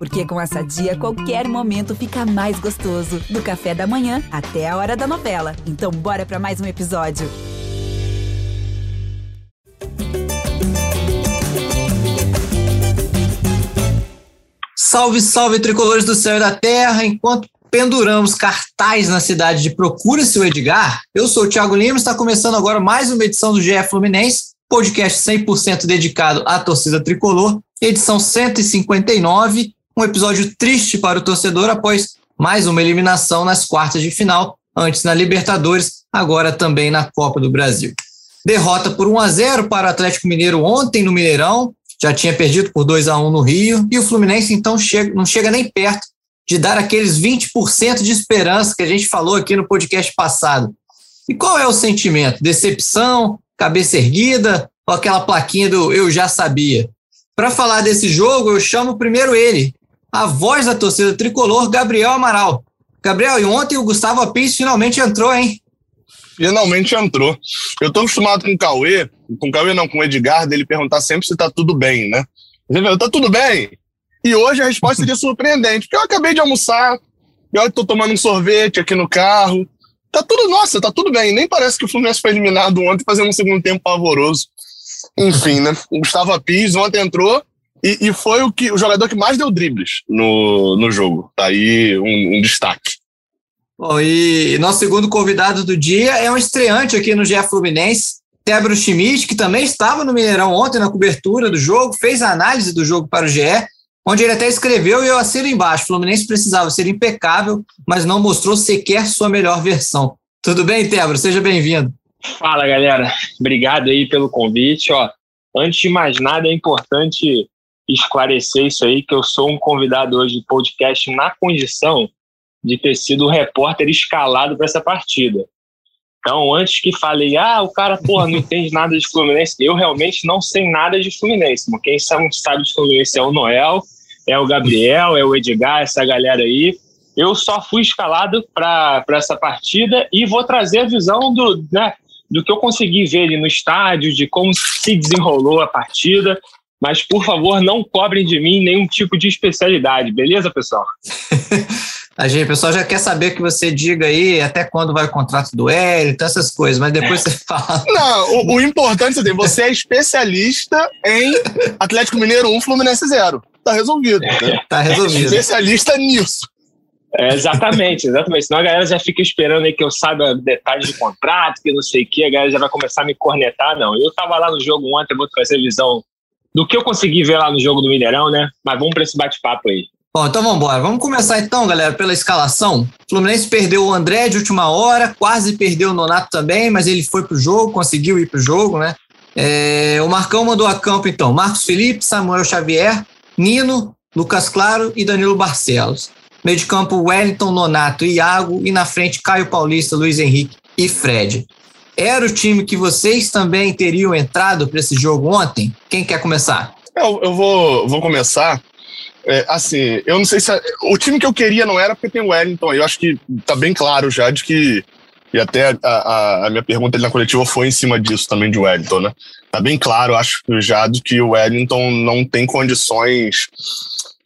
Porque com essa dia, qualquer momento fica mais gostoso. Do café da manhã até a hora da novela. Então, bora para mais um episódio. Salve, salve, tricolores do céu e da terra! Enquanto penduramos cartaz na cidade de Procura Seu Edgar, eu sou o Thiago Lima, está começando agora mais uma edição do GE Fluminense, podcast 100% dedicado à torcida tricolor, edição 159, um episódio triste para o torcedor após mais uma eliminação nas quartas de final, antes na Libertadores, agora também na Copa do Brasil. Derrota por 1 a 0 para o Atlético Mineiro ontem no Mineirão, já tinha perdido por 2 a 1 no Rio, e o Fluminense então chega, não chega nem perto de dar aqueles 20% de esperança que a gente falou aqui no podcast passado. E qual é o sentimento? Decepção, cabeça erguida ou aquela plaquinha do eu já sabia? Para falar desse jogo, eu chamo primeiro ele, a voz da torcida tricolor, Gabriel Amaral. Gabriel, e ontem o Gustavo Apis finalmente entrou, hein? Finalmente entrou. Eu tô acostumado com o Cauê, com o Cauê não, com o Edgar, dele perguntar sempre se tá tudo bem, né? Ele tá tudo bem? E hoje a resposta seria surpreendente, porque eu acabei de almoçar, eu tô tomando um sorvete aqui no carro. Tá tudo, nossa, tá tudo bem. Nem parece que o Fluminense foi eliminado ontem, fazendo um segundo tempo pavoroso. Enfim, né? O Gustavo Apis ontem entrou e, e, foi o, que, o jogador que mais deu dribles no, no jogo. Tá aí um, um destaque. Bom, e nosso segundo convidado do dia é um estreante aqui no GE Fluminense, Tebro Schmidt, que também estava no Mineirão ontem na cobertura do jogo, fez a análise do jogo para o GE, onde ele até escreveu e eu assino embaixo: Fluminense precisava ser impecável, mas não mostrou sequer sua melhor versão. Tudo bem, Tebro? Seja bem-vindo. Fala, galera. Obrigado aí pelo convite. Ó, antes de mais nada, é importante esclarecer isso aí, que eu sou um convidado hoje de podcast na condição de ter sido o repórter escalado para essa partida. Então, antes que falei, ah, o cara, porra, não entende nada de Fluminense, eu realmente não sei nada de Fluminense. Quem sabe, sabe de Fluminense é o Noel, é o Gabriel, é o Edgar, essa galera aí. Eu só fui escalado para essa partida e vou trazer a visão do, né, do que eu consegui ver ali no estádio, de como se desenrolou a partida. Mas, por favor, não cobrem de mim nenhum tipo de especialidade, beleza, pessoal? A gente, o pessoal já quer saber que você diga aí até quando vai o contrato do Hélio, então essas coisas, mas depois você fala. Não, o, o importante é você é especialista em Atlético Mineiro 1, Fluminense 0. Tá resolvido. Né? Tá resolvido. especialista nisso. É, exatamente, exatamente. Senão a galera já fica esperando aí que eu saiba detalhes de contrato, que não sei o que, a galera já vai começar a me cornetar. Não, eu tava lá no jogo ontem, vou trazer visão do que eu consegui ver lá no jogo do Mineirão, né? Mas vamos para esse bate-papo aí. Bom, então vamos embora. Vamos começar então, galera, pela escalação. O Fluminense perdeu o André de última hora, quase perdeu o Nonato também, mas ele foi pro jogo, conseguiu ir pro jogo, né? É, o Marcão mandou a campo então Marcos Felipe, Samuel Xavier, Nino, Lucas Claro e Danilo Barcelos. Meio de campo, Wellington, Nonato e Iago. E na frente, Caio Paulista, Luiz Henrique e Fred. Era o time que vocês também teriam entrado para esse jogo ontem? Quem quer começar? Eu, eu vou, vou começar. É, assim, eu não sei se. A, o time que eu queria não era porque tem o Wellington. Eu acho que tá bem claro já de que. E até a, a, a minha pergunta na coletiva foi em cima disso também de Wellington, né? Tá bem claro, acho já, de que o Wellington não tem condições.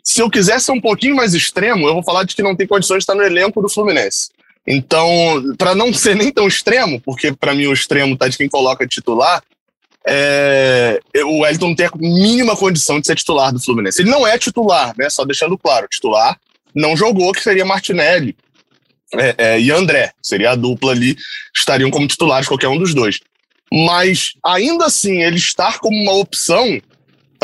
Se eu quisesse ser um pouquinho mais extremo, eu vou falar de que não tem condições de estar no elenco do Fluminense. Então, para não ser nem tão extremo, porque para mim o extremo tá de quem coloca titular, é, o Wellington não tem a mínima condição de ser titular do Fluminense. Ele não é titular, né? Só deixando claro, titular não jogou, que seria Martinelli é, é, e André. Seria a dupla ali, estariam como titulares qualquer um dos dois. Mas ainda assim, ele estar como uma opção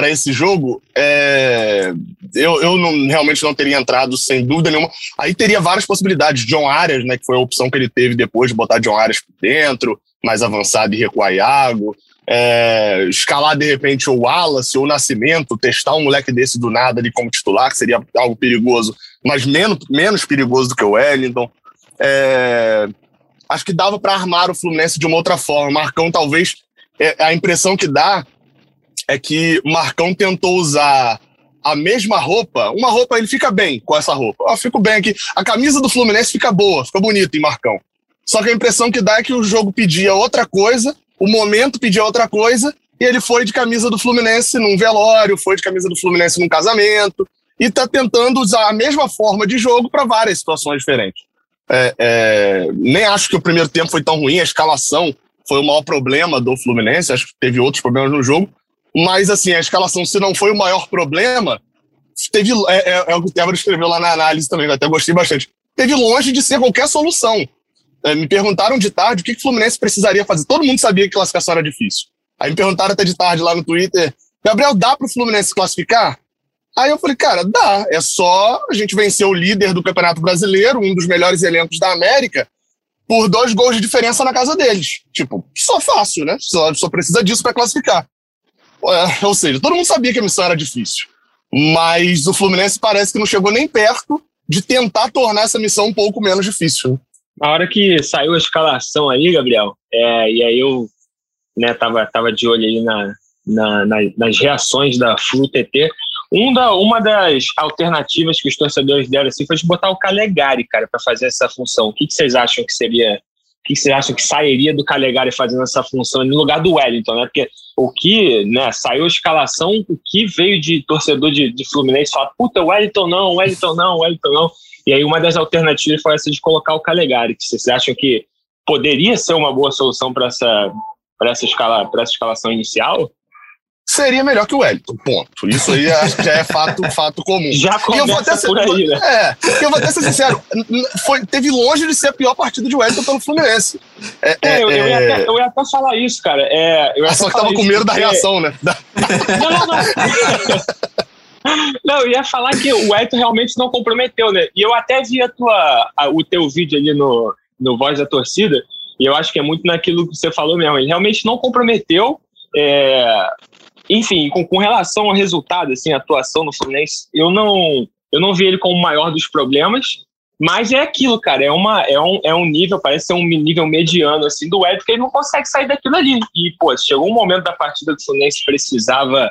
para esse jogo, é, eu, eu não, realmente não teria entrado sem dúvida nenhuma. Aí teria várias possibilidades. John Arias, né, que foi a opção que ele teve depois de botar John Arias por dentro, mais avançado e recuar Iago. É, escalar de repente o Wallace ou o Nascimento, testar um moleque desse do nada ali como titular, que seria algo perigoso, mas menos, menos perigoso do que o Wellington. É, acho que dava para armar o Fluminense de uma outra forma. Marcão, talvez, é, a impressão que dá é que Marcão tentou usar a mesma roupa, uma roupa, ele fica bem com essa roupa. Eu fico bem aqui. A camisa do Fluminense fica boa, fica bonita em Marcão. Só que a impressão que dá é que o jogo pedia outra coisa, o momento pedia outra coisa, e ele foi de camisa do Fluminense num velório, foi de camisa do Fluminense num casamento. e está tentando usar a mesma forma de jogo para várias situações diferentes. É, é, nem acho que o primeiro tempo foi tão ruim, a escalação foi o maior problema do Fluminense, acho que teve outros problemas no jogo, mas assim, a escalação, se não foi o maior problema, teve, é, é, é o que o Tébora escreveu lá na análise também, eu até gostei bastante, teve longe de ser qualquer solução. É, me perguntaram de tarde o que, que o Fluminense precisaria fazer. Todo mundo sabia que classificação era difícil. Aí me perguntaram até de tarde lá no Twitter, Gabriel, dá para o Fluminense classificar? Aí eu falei, cara, dá. É só a gente vencer o líder do Campeonato Brasileiro, um dos melhores elencos da América, por dois gols de diferença na casa deles. Tipo, só fácil, né? Só, só precisa disso para classificar. É, ou seja, todo mundo sabia que a missão era difícil. Mas o Fluminense parece que não chegou nem perto de tentar tornar essa missão um pouco menos difícil. Né? Na hora que saiu a escalação aí, Gabriel, é, e aí eu né, tava, tava de olho aí na, na, na, nas reações da Flu TT, um da, uma das alternativas que os torcedores deram assim, foi de botar o Calegari, cara, para fazer essa função. O que, que vocês acham que seria? O que vocês acham que sairia do Calegari fazendo essa função no lugar do Wellington, né? Porque o que, né, saiu a escalação, o que veio de torcedor de, de Fluminense falar, puta, Wellington não, Wellington não, Wellington não. E aí uma das alternativas foi essa de colocar o Calegari, que vocês acham que poderia ser uma boa solução para essa, essa, escala, essa escalação inicial? Seria melhor que o Wellington, ponto. Isso aí acho que já é fato, fato comum. Já começa eu vou até ser, por aí, né? É, eu vou até ser sincero, foi, teve longe de ser a pior partida de Wellington pelo Fluminense. É, é, eu, eu, ia até, eu, ia até, falar isso, cara. É, eu só que tava com medo da reação, né? Não, não, não. Não, eu ia falar que o Wellington realmente não comprometeu, né? E eu até vi a tua, a, o teu vídeo ali no, no Voz da Torcida, e eu acho que é muito naquilo que você falou mesmo. Ele realmente não comprometeu. É, enfim, com, com relação ao resultado, assim, a atuação no Fluminense, eu não, eu não vi ele como o maior dos problemas, mas é aquilo, cara, é, uma, é, um, é um nível, parece ser um nível mediano, assim, do Wellington, que ele não consegue sair daquilo ali. E, pô, chegou um momento da partida que o Fluminense precisava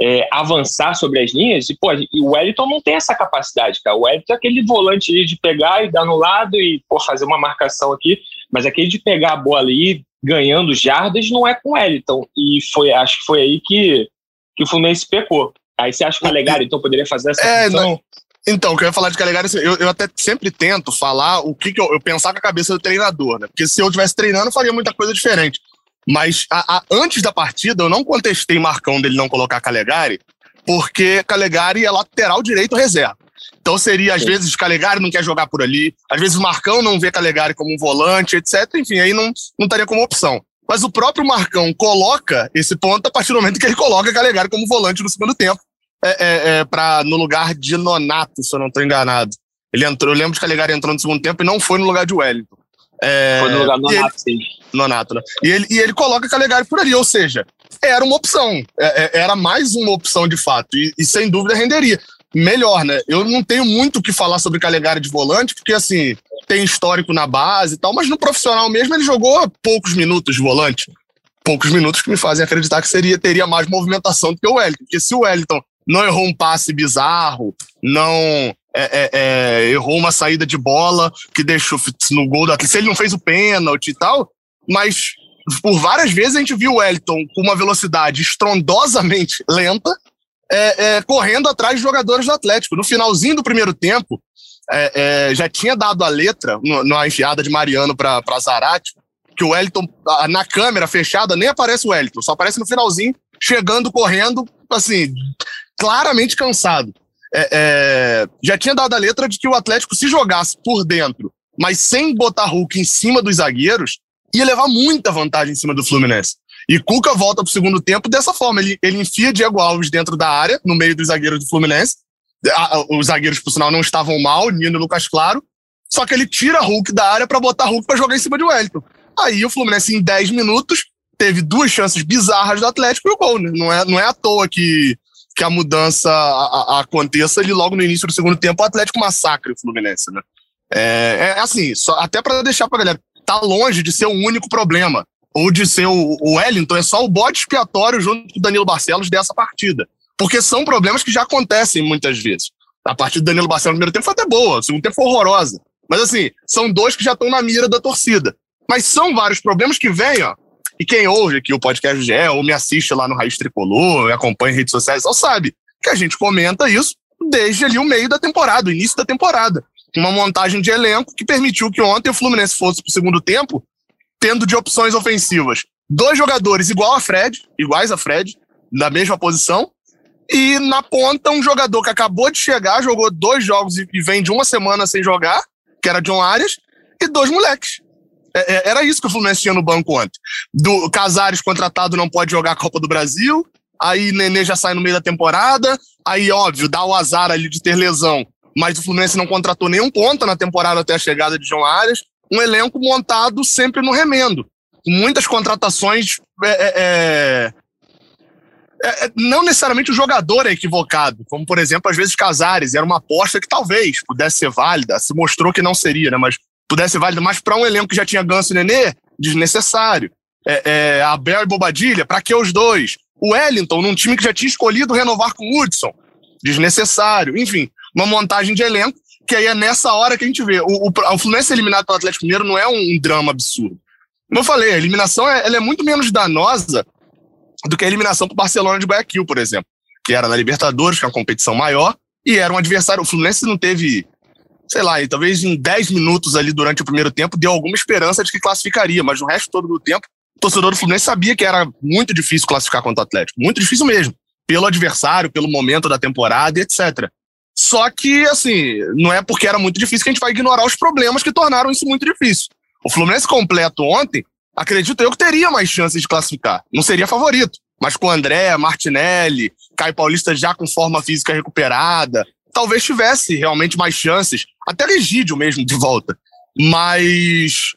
é, avançar sobre as linhas, e, pô, e o Wellington não tem essa capacidade, cara. O Wellington é aquele volante de pegar e dar no lado e, pô, fazer uma marcação aqui, mas aquele de pegar a bola ali, ganhando jardas não é com o Wellington. E foi, acho que foi aí que, que o Fluminense pecou. Aí você acha que o Calegari, então, poderia fazer essa é, função? Não. Então, que eu ia falar de Calegari, eu, eu até sempre tento falar o que, que eu, eu pensar com a cabeça do treinador, né? Porque se eu estivesse treinando, eu faria muita coisa diferente. Mas a, a, antes da partida, eu não contestei Marcão dele não colocar Calegari, porque Calegari é lateral direito reserva. Então seria, às Sim. vezes, Calegari não quer jogar por ali, às vezes o Marcão não vê Calegari como um volante, etc. Enfim, aí não, não estaria como opção. Mas o próprio Marcão coloca esse ponto a partir do momento que ele coloca Calegari como volante no segundo tempo, é, é, é pra, no lugar de Nonato, se eu não estou enganado. Ele entrou, eu lembro que Calegari entrou no segundo tempo e não foi no lugar de Wellington. É, foi no lugar do Nonato, sim. Nonato, né? E ele, e ele coloca Calegari por ali, ou seja, era uma opção, é, é, era mais uma opção de fato, e, e sem dúvida renderia melhor, né? Eu não tenho muito o que falar sobre Calegari de volante, porque assim, tem histórico na base e tal, mas no profissional mesmo ele jogou poucos minutos de volante. Poucos minutos que me fazem acreditar que seria, teria mais movimentação do que o Wellington. Porque se o Wellington não errou um passe bizarro, não é, é, é, errou uma saída de bola que deixou no gol do Atlético, se ele não fez o pênalti e tal, mas por várias vezes a gente viu o Wellington com uma velocidade estrondosamente lenta é, é, correndo atrás de jogadores do Atlético. No finalzinho do primeiro tempo, é, é já tinha dado a letra no, na enfiada de Mariano para Zarate, que o Wellington, na câmera fechada, nem aparece o Wellington, só aparece no finalzinho, chegando, correndo, assim, claramente cansado. É, é, já tinha dado a letra de que o Atlético, se jogasse por dentro, mas sem botar Hulk em cima dos zagueiros, ia levar muita vantagem em cima do Fluminense. E Cuca volta para o segundo tempo dessa forma. Ele, ele enfia Diego Alves dentro da área, no meio dos zagueiros do Fluminense. Os zagueiros, por sinal, não estavam mal, Nino e Lucas Claro. Só que ele tira Hulk da área para botar Hulk para jogar em cima de Wellington. Aí o Fluminense, em 10 minutos, teve duas chances bizarras do Atlético e o gol. Né? Não, é, não é à toa que, que a mudança a, a, aconteça ali logo no início do segundo tempo. O Atlético massacre o Fluminense. Né? É, é assim, só, até para deixar para galera, tá longe de ser o único problema ou de ser o, Wellington, é só o bode expiatório junto com o Danilo Barcelos dessa partida. Porque são problemas que já acontecem muitas vezes. A partida do Danilo Barcelos no primeiro tempo foi até boa, o segundo tempo foi horrorosa. Mas assim, são dois que já estão na mira da torcida. Mas são vários problemas que vêm, ó. E quem ouve aqui o podcast GE ou me assiste lá no Raiz Tricolor, me acompanha em redes sociais, só sabe que a gente comenta isso desde ali o meio da temporada, o início da temporada. Uma montagem de elenco que permitiu que ontem o Fluminense fosse para o segundo tempo, tendo de opções ofensivas dois jogadores igual a Fred, iguais a Fred, na mesma posição, e na ponta um jogador que acabou de chegar, jogou dois jogos e vem de uma semana sem jogar, que era John Arias, e dois moleques. É, é, era isso que o Fluminense tinha no banco ontem. Do Casares contratado não pode jogar a Copa do Brasil, aí Nenê já sai no meio da temporada, aí, óbvio, dá o azar ali de ter lesão, mas o Fluminense não contratou nenhum ponta na temporada até a chegada de João Arias, um elenco montado sempre no remendo, com muitas contratações é, é, é, é, não necessariamente o jogador é equivocado, como por exemplo, às vezes Casares, era uma aposta que talvez pudesse ser válida, se mostrou que não seria, né? Mas pudesse ser válida, mas para um elenco que já tinha Ganso e Nenê, desnecessário. É, é, Abel e Bobadilha, para que os dois? O Wellington, num time que já tinha escolhido renovar com o Hudson, desnecessário. Enfim, uma montagem de elenco que aí é nessa hora que a gente vê. O, o, o Fluminense eliminado pelo Atlético Mineiro não é um, um drama absurdo. Como eu falei, a eliminação é, ela é muito menos danosa do que a eliminação para o Barcelona de Guayaquil, por exemplo, que era na Libertadores, que é uma competição maior, e era um adversário. O Fluminense não teve, sei lá, talvez em 10 minutos ali durante o primeiro tempo, deu alguma esperança de que classificaria, mas no resto todo do tempo, o torcedor do Fluminense sabia que era muito difícil classificar contra o Atlético. Muito difícil mesmo. Pelo adversário, pelo momento da temporada e etc. Só que, assim, não é porque era muito difícil que a gente vai ignorar os problemas que tornaram isso muito difícil. O Fluminense completo ontem, acredito eu que teria mais chances de classificar. Não seria favorito. Mas com André, Martinelli, Caio Paulista já com forma física recuperada, talvez tivesse realmente mais chances. Até Legídio mesmo de volta. Mas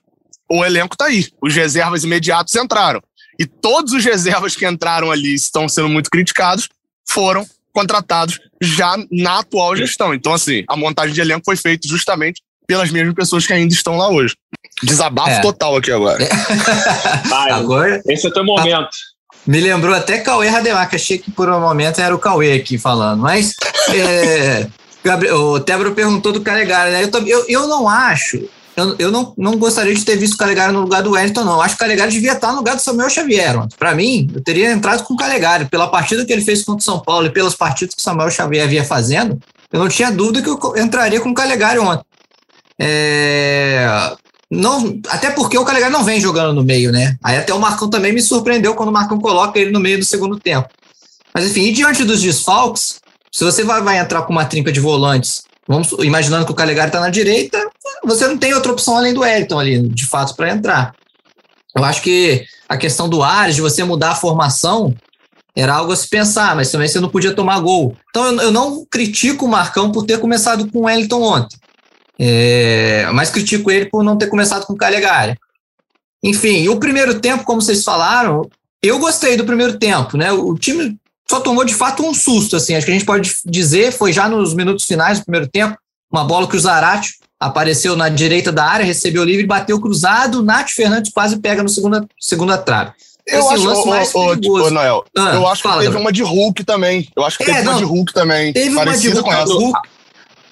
o elenco tá aí. Os reservas imediatos entraram. E todos os reservas que entraram ali estão sendo muito criticados foram contratados já na atual gestão. Então, assim, a montagem de elenco foi feita justamente pelas mesmas pessoas que ainda estão lá hoje. Desabafo é. total aqui agora. É. Vai, agora. Esse é o teu momento. Me lembrou até Cauê Rademar, que achei que por um momento era o Cauê aqui falando, mas é, o Tebro perguntou do Calegari, né? Eu, eu, eu não acho, eu, eu não, não gostaria de ter visto o Calegari no lugar do Wellington, não. Acho que o Calegari devia estar no lugar do Samuel Xavier. Para mim, eu teria entrado com o Calegari. Pela partida que ele fez contra o São Paulo e pelas partidas que o Samuel Xavier havia fazendo, eu não tinha dúvida que eu entraria com o Calegari ontem. É, não, até porque o Calegari não vem jogando no meio, né? Aí até o Marcão também me surpreendeu quando o Marcão coloca ele no meio do segundo tempo. Mas enfim, e diante dos desfalques, se você vai, vai entrar com uma trinca de volantes, vamos imaginando que o Calegari está na direita, você não tem outra opção além do Elton ali, de fato, para entrar. Eu acho que a questão do Ares, de você mudar a formação, era algo a se pensar, mas também você não podia tomar gol. Então eu, não critico o Marcão por ter começado com o Wellington ontem. É, mas critico ele por não ter começado com o Calegari. Enfim, o primeiro tempo, como vocês falaram, eu gostei do primeiro tempo, né? O time só tomou de fato um susto, assim, acho que a gente pode dizer, foi já nos minutos finais do primeiro tempo, uma bola que o Zarate apareceu na direita da área, recebeu livre, bateu cruzado, o Nath Fernandes quase pega no segunda, segunda trave. Eu Esse acho, lance mais ô, ô, Noel, ah, eu acho fala, que teve uma de Hulk também. Eu acho que é, teve não, uma de Hulk também. Teve uma de Hulk, Hulk,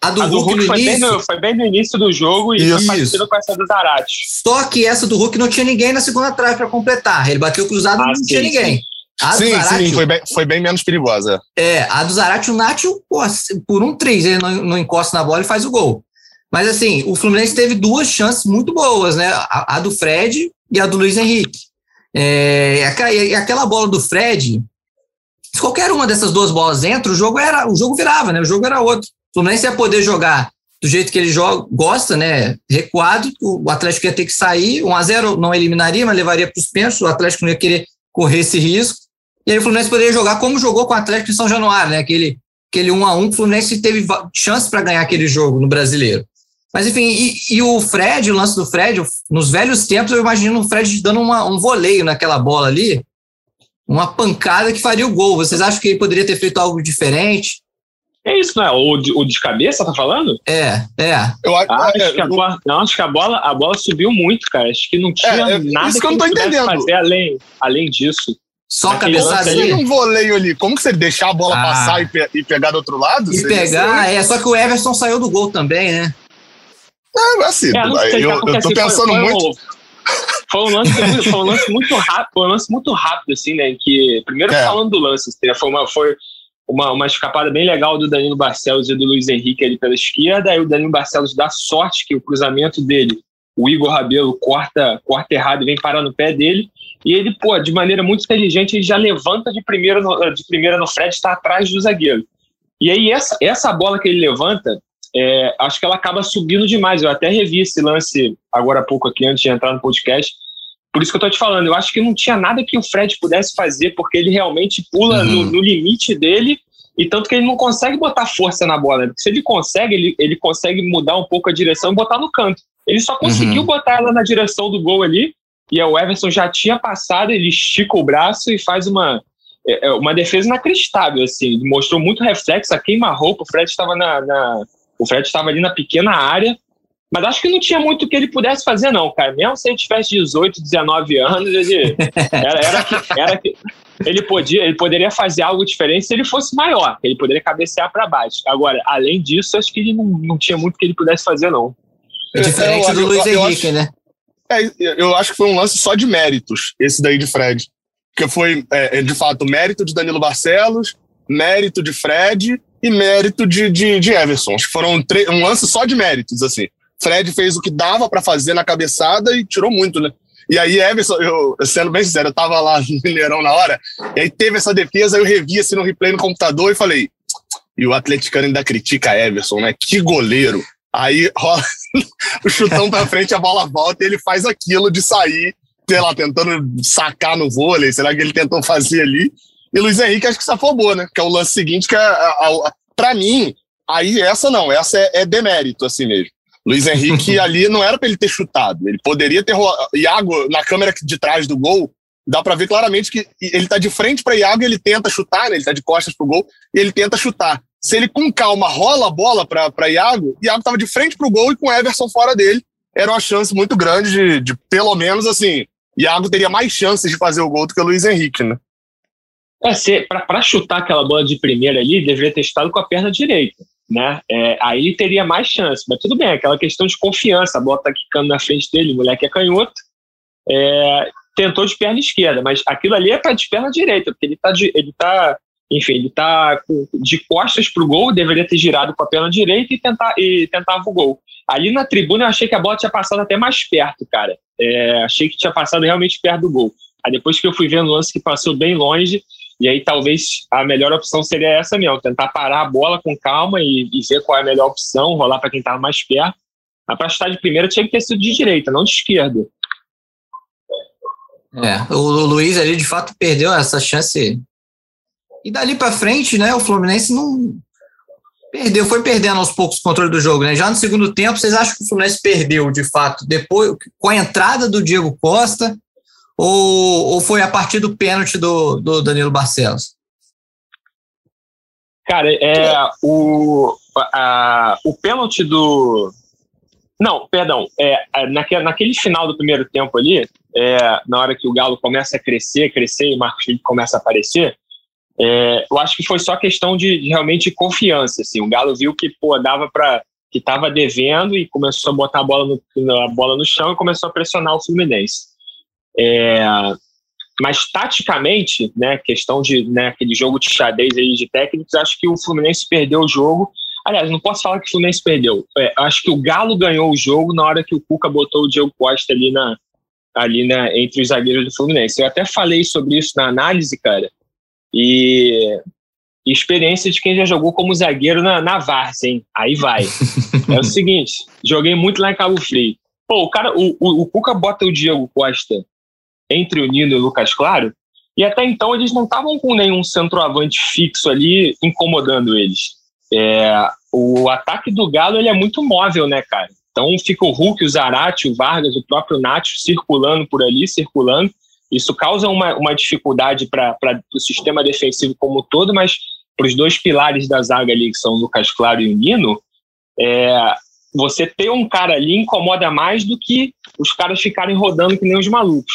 a do, a do Hulk, Hulk foi, bem no, foi, bem no, início do jogo e Isso. parecido com essa do Zarate. Só que essa do Hulk não tinha ninguém na segunda trave para completar. Ele bateu cruzado e ah, não sim, tinha ninguém. Sim. A sim, Zarate, sim, foi bem, foi bem menos perigosa. É, a do Zarate, o Nath, por um 3, ele não, não encosta na bola e faz o gol. Mas assim, o Fluminense teve duas chances muito boas, né? A, a do Fred e a do Luiz Henrique. É, e aquela bola do Fred, se qualquer uma dessas duas bolas entra, o jogo era, o jogo virava, né? O jogo era outro. O Fluminense ia poder jogar do jeito que ele joga, gosta, né? Recuado, o Atlético ia ter que sair, 1 a 0 não eliminaria, mas levaria para os pênaltis, o Atlético não ia querer correr esse risco. E aí o Fluminense poderia jogar como jogou com o Atlético em São Januário, né? Aquele, aquele 1 a 1 o Fluminense teve chance para ganhar aquele jogo no Brasileiro. Mas enfim, e, e, o Fred, o lance do Fred, nos velhos tempos eu imagino o Fred dando uma, um voleio naquela bola ali, uma pancada que faria o gol. Vocês acham que ele poderia ter feito algo diferente? É isso, não é? O de, o de cabeça, tá falando? É, é. Eu acho, ah, acho que a bola, não, acho que a bola, a bola subiu muito, cara. Acho que não tinha é, é nada isso que, eu não tô entendendo. fazer além, além disso. Só cabeçada ali. um voleio ali. Como que você deixar a bola ah. passar e, pe e, pegar do outro lado? E pegar, é. Só que o Everson saiu do gol também, né? É, assim, é, sei, eu, eu tô assim, pensando foi, foi muito. Um, foi um, lance, foi um lance muito rápido, foi um lance muito rápido, assim, né? Que, primeiro é. falando do lance, assim, né, foi uma. Foi, uma, uma escapada bem legal do Danilo Barcelos e do Luiz Henrique ali pela esquerda, aí o Danilo Barcelos dá sorte que o cruzamento dele, o Igor Rabelo corta, corta errado e vem parar no pé dele, e ele, pô, de maneira muito inteligente, ele já levanta de primeira no, de primeira no Fred, está atrás do zagueiro. E aí essa, essa bola que ele levanta, é, acho que ela acaba subindo demais. Eu até revi esse lance agora há pouco aqui, antes de entrar no podcast, por isso que eu tô te falando, eu acho que não tinha nada que o Fred pudesse fazer, porque ele realmente pula uhum. no, no, limite dele, e tanto que ele não consegue botar força na bola. Porque se ele consegue, ele, ele consegue mudar um pouco a direção e botar no canto. Ele só conseguiu uhum. botar ela na direção do gol ali, e o Everson já tinha passado, ele estica o braço e faz uma, é, é, uma defesa inacreditável, assim. Mostrou muito reflexo, a queima-roupa, o Fred estava na, na, o Fred estava ali na pequena área, mas acho que não tinha muito que ele pudesse fazer, não, cara. Mesmo se ele tivesse 18, 19 anos, ele, era, era, que, era que ele, podia, ele poderia fazer algo diferente se ele fosse maior, ele poderia cabecear para baixo. Agora, além disso, acho que ele não, não tinha muito que ele pudesse fazer, não. É diferente eu, do eu, Luiz eu, Henrique, acho, né? É, eu acho que foi um lance só de méritos, esse daí de Fred. Porque foi, é, é de fato, mérito de Danilo Barcelos, mérito de Fred e mérito de, de, de Everson. Acho que foram um lance só de méritos, assim. Fred fez o que dava para fazer na cabeçada e tirou muito, né? E aí, Everson, eu, sendo bem sincero, eu tava lá no Mineirão na hora, e aí teve essa defesa, eu revi assim no replay no computador e falei, e o atleticano ainda critica Everson, né? Que goleiro. Aí rola o chutão pra frente, a bola volta e ele faz aquilo de sair, sei lá, tentando sacar no vôlei, será que ele tentou fazer ali? E Luiz Henrique acho que se afobou, né? Que é o lance seguinte, que é, a, a, a, pra mim, aí essa não, essa é, é demérito assim mesmo. Luiz Henrique ali não era para ele ter chutado. Ele poderia ter. Iago, na câmera de trás do gol, dá para ver claramente que ele tá de frente para Iago e ele tenta chutar, né? Ele tá de costas pro gol e ele tenta chutar. Se ele com calma rola a bola para Iago, Iago tava de frente pro gol e com Everson fora dele. Era uma chance muito grande de, de pelo menos assim, Iago teria mais chances de fazer o gol do que o Luiz Henrique, né? É, para chutar aquela bola de primeira ali, deveria ter estado com a perna direita né? É, aí teria mais chance, mas tudo bem, aquela questão de confiança, a bola tá quicando na frente dele, o moleque é canhoto, é, tentou de perna esquerda, mas aquilo ali é para de perna direita, porque ele tá, de, ele tá enfim, ele tá de costas pro gol, deveria ter girado com a perna direita e, tentar, e tentava o gol. Ali na tribuna eu achei que a bola tinha passado até mais perto, cara. É, achei que tinha passado realmente perto do gol. Aí depois que eu fui vendo o lance que passou bem longe, e aí talvez a melhor opção seria essa mesmo, tentar parar a bola com calma e, e ver qual é a melhor opção, rolar para quem estava mais perto. A para chutar de primeira tinha que ter sido de direita, não de esquerda. É, o Luiz ali de fato perdeu essa chance. E dali para frente, né, o Fluminense não perdeu, foi perdendo aos poucos o controle do jogo, né? Já no segundo tempo, vocês acham que o Fluminense perdeu de fato depois com a entrada do Diego Costa ou, ou foi a partir do pênalti do, do Danilo Barcelos? Cara, é o, a, o pênalti do. Não, perdão. É, naquele, naquele final do primeiro tempo ali, é, na hora que o Galo começa a crescer, crescer e o Marcos Felipe começa a aparecer, é, eu acho que foi só questão de, de, realmente confiança. Assim. O Galo viu que pô, dava para que estava devendo e começou a botar a bola no, a bola no chão e começou a pressionar o Fluminense. É, mas taticamente, né, questão de né, aquele jogo de xadrez aí de técnicos, acho que o Fluminense perdeu o jogo. Aliás, não posso falar que o Fluminense perdeu. É, acho que o Galo ganhou o jogo na hora que o Cuca botou o Diego Costa ali na ali na, entre os zagueiros do Fluminense. Eu até falei sobre isso na análise, cara. E, e experiência de quem já jogou como zagueiro na, na Várzea, hein? Aí vai. é o seguinte, joguei muito lá em Cabo Frio. Pô, o cara, o, o, o Cuca bota o Diego Costa entre o Nino e o Lucas Claro, e até então eles não estavam com nenhum centroavante fixo ali incomodando eles. É, o ataque do Galo ele é muito móvel, né, cara? Então fica o Hulk, o Zarate, o Vargas, o próprio Nacho circulando por ali, circulando. Isso causa uma, uma dificuldade para o sistema defensivo como um todo, mas para os dois pilares da zaga ali, que são o Lucas Claro e o Nino, é, você ter um cara ali incomoda mais do que os caras ficarem rodando que nem os malucos.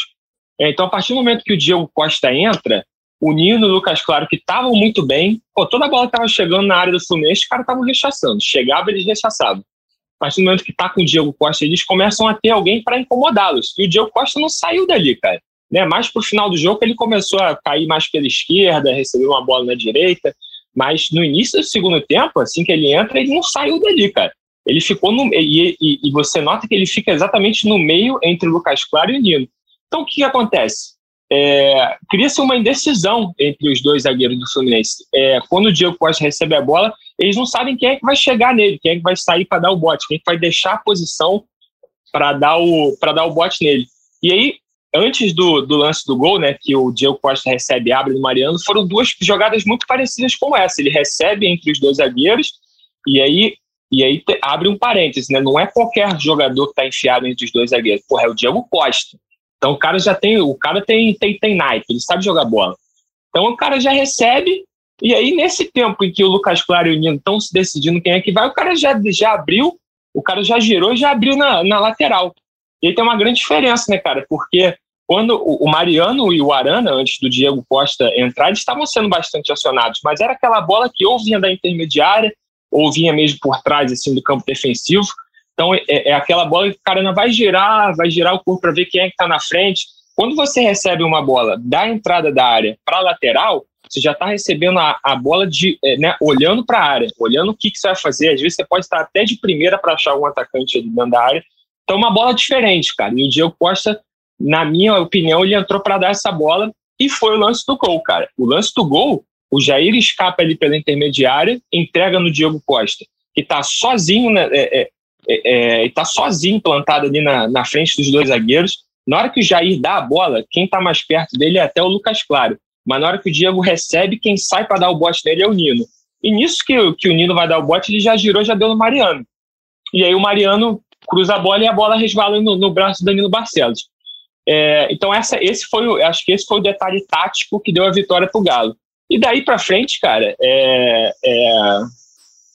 É, então, a partir do momento que o Diego Costa entra, o Nino e o Lucas Claro, que estavam muito bem, pô, toda a bola estava chegando na área do Fluminense, os caras estavam rechaçando. Chegava, eles rechaçavam. A partir do momento que tá com o Diego Costa, eles começam a ter alguém para incomodá-los. E o Diego Costa não saiu dali, cara. Né? Mais pro final do jogo, ele começou a cair mais pela esquerda, recebeu uma bola na direita, Mas no início do segundo tempo, assim que ele entra, ele não saiu dali, cara. Ele ficou no. E, e, e você nota que ele fica exatamente no meio entre o Lucas Claro e o Nino. Então o que, acontece? É, Cria-se uma indecisão entre os dois zagueiros do Fluminense. É, quando o Diego Costa recebe a bola, eles não sabem quem é que vai chegar nele, quem é que vai sair para dar o bote, quem é que vai deixar a posição para dar, o, dar o bote nele. E aí, antes do, do lance do gol, né, que o Diego Costa recebe e abre no Mariano, foram duas jogadas muito parecidas com essa. Ele recebe entre os dois zagueiros e aí, e aí abre um parênteses, né? Não é qualquer jogador que está enfiado entre os dois zagueiros. Porra, é o Diego Costa. Então o cara já tem, o cara tem, tem, tem naipe, ele sabe jogar bola. Então o cara já recebe, e aí nesse tempo em que o Lucas Claro e o Nino estão se decidindo quem é que vai, o cara já, já abriu, o cara já girou e já abriu na, na lateral. E aí tem uma grande diferença, né, cara? Porque quando o Mariano e o Arana, antes do Diego Costa entrar, eles estavam sendo bastante acionados, mas era aquela bola que ou vinha da intermediária, ou vinha mesmo por trás, assim, do campo defensivo. Então é, é aquela bola que o cara não vai girar, vai girar o corpo para ver quem é que está na frente. Quando você recebe uma bola da entrada da área para lateral, você já está recebendo a, a, bola de, é, né, olhando para a área, olhando o que, que você vai fazer. Às vezes você pode estar até de primeira para achar um atacante ali dentro da área. Então, uma bola diferente, cara. E o Diego Costa, na minha opinião, ele entrou para dar essa bola e foi o lance do gol, cara. O lance do gol, o Jair escapa ali pela intermediária, entrega no Diego Costa, que está sozinho, né, é, é, é, está sozinho plantado ali na, na frente dos dois zagueiros. Na hora que o Jair dá a bola, quem está mais perto dele é até o Lucas Claro. Mas na hora que o Diego recebe, quem sai para dar o bote dele é o Nino. E nisso que, que o Nino vai dar o bote, ele já girou, já deu no Mariano. E aí o Mariano cruza a bola e a bola resvala no, no braço do Danilo Barcelos. É, então essa, esse foi, acho que esse foi o detalhe tático que deu a vitória para o Galo. E daí para frente, cara, é, é,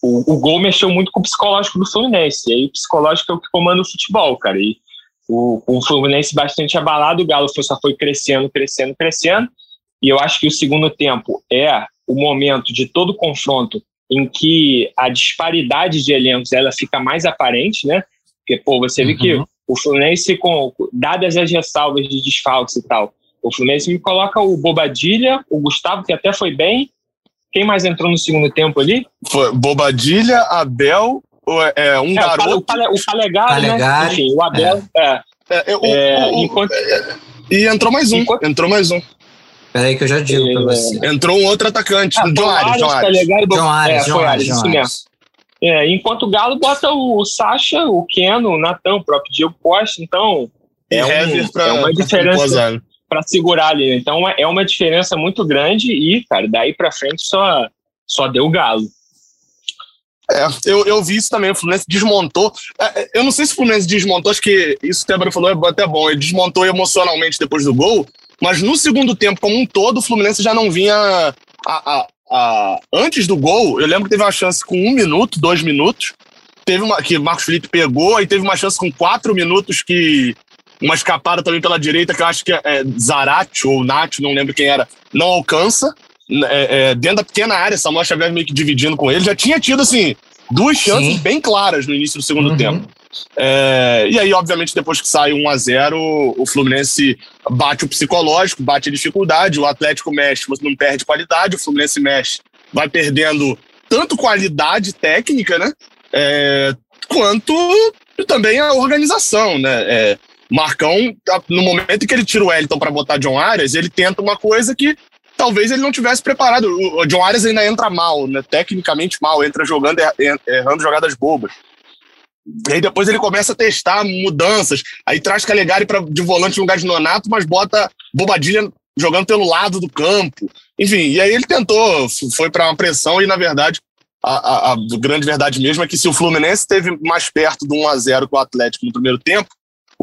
o, o, gol mexeu muito com o psicológico do Fluminense. E aí o psicológico é o que comanda o futebol, cara. E o, o Fluminense bastante abalado, o Galo só foi crescendo, crescendo, crescendo. E eu acho que o segundo tempo é o momento de todo confronto em que a disparidade de elencos ela fica mais aparente, né? Porque, pô, você uhum. vê que o Fluminense, com, dadas as ressalvas de desfalques e tal, o Fluminense me coloca o Bobadilha, o Gustavo, que até foi bem, quem mais entrou no segundo tempo ali? Foi Bobadilha, Abel, é, um é, garoto. O, Pale, o Calegari, né? Enfim, o Abel. É. é. é o, o, enquanto... e entrou mais um. Enquanto... Entrou mais um. Peraí que eu já digo pra você. Entrou um outro atacante. Ah, John Ares, John Ares. Calegari, John Ares, é, John Ares, isso mesmo. É, enquanto o Galo bota o Sacha, o Keno, o Natan, o próprio Diego Costa, então é, um, pra, é uma diferença para segurar ali. Então é, é uma diferença muito grande e, cara, daí para frente só, só deu galo. É, eu, eu vi isso também, o Fluminense desmontou. É, é, eu não sei se o Fluminense desmontou, acho que isso que o Débora falou é até bom. Ele desmontou emocionalmente depois do gol, mas no segundo tempo, como um todo, o Fluminense já não vinha. A, a, a, antes do gol, eu lembro que teve uma chance com um minuto, dois minutos. Teve uma que Marcos Felipe pegou, aí teve uma chance com quatro minutos que uma escapada também pela direita, que eu acho que é, é Zarate ou Nath, não lembro quem era, não alcança. É, é, dentro da pequena área, Samuel Xavier meio que dividindo com ele. Já tinha tido, assim, duas chances Sim. bem claras no início do segundo uhum. tempo. É, e aí, obviamente, depois que sai 1 a 0 o Fluminense bate o psicológico, bate a dificuldade, o Atlético mexe, mas não perde qualidade, o Fluminense mexe, vai perdendo tanto qualidade técnica, né? É, quanto também a organização, né? É, Marcão, no momento que ele tira o Wellington para botar John Arias, ele tenta uma coisa que talvez ele não tivesse preparado. O John Arias ainda entra mal, né? tecnicamente mal, entra jogando, errando jogadas bobas. E aí depois ele começa a testar mudanças. Aí traz Calegari pra, de volante no lugar de Nonato, mas bota Bobadilha jogando pelo lado do campo. Enfim, e aí ele tentou, foi para uma pressão e, na verdade, a, a, a, grande verdade mesmo é que se o Fluminense esteve mais perto do 1 a 0 com o Atlético no primeiro tempo,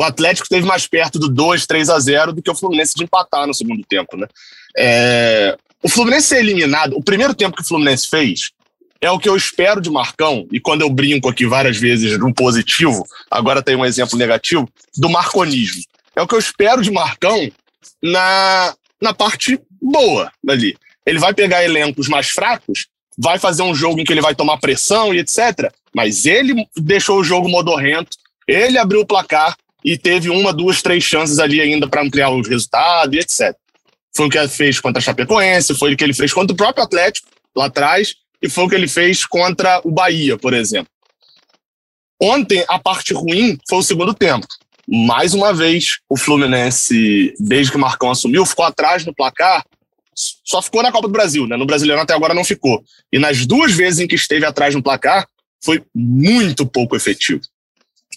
o Atlético esteve mais perto do 2, 3 a 0 do que o Fluminense de empatar no segundo tempo, né? É, o Fluminense ser eliminado, o primeiro tempo que o Fluminense fez é o que eu espero de Marcão, e quando eu brinco aqui várias vezes no positivo, agora tem um exemplo negativo, do marconismo. É o que eu espero de Marcão na, na parte boa ali. Ele vai pegar elencos mais fracos, vai fazer um jogo em que ele vai tomar pressão e etc. Mas ele deixou o jogo modorrento, ele abriu o placar, e teve uma, duas, três chances ali ainda para ampliar o resultado e etc. Foi o que ele fez contra a Chapecoense, foi o que ele fez contra o próprio Atlético, lá atrás, e foi o que ele fez contra o Bahia, por exemplo. Ontem, a parte ruim foi o segundo tempo. Mais uma vez, o Fluminense, desde que o Marcão assumiu, ficou atrás no placar. Só ficou na Copa do Brasil, né? No Brasileirão até agora não ficou. E nas duas vezes em que esteve atrás no placar, foi muito pouco efetivo.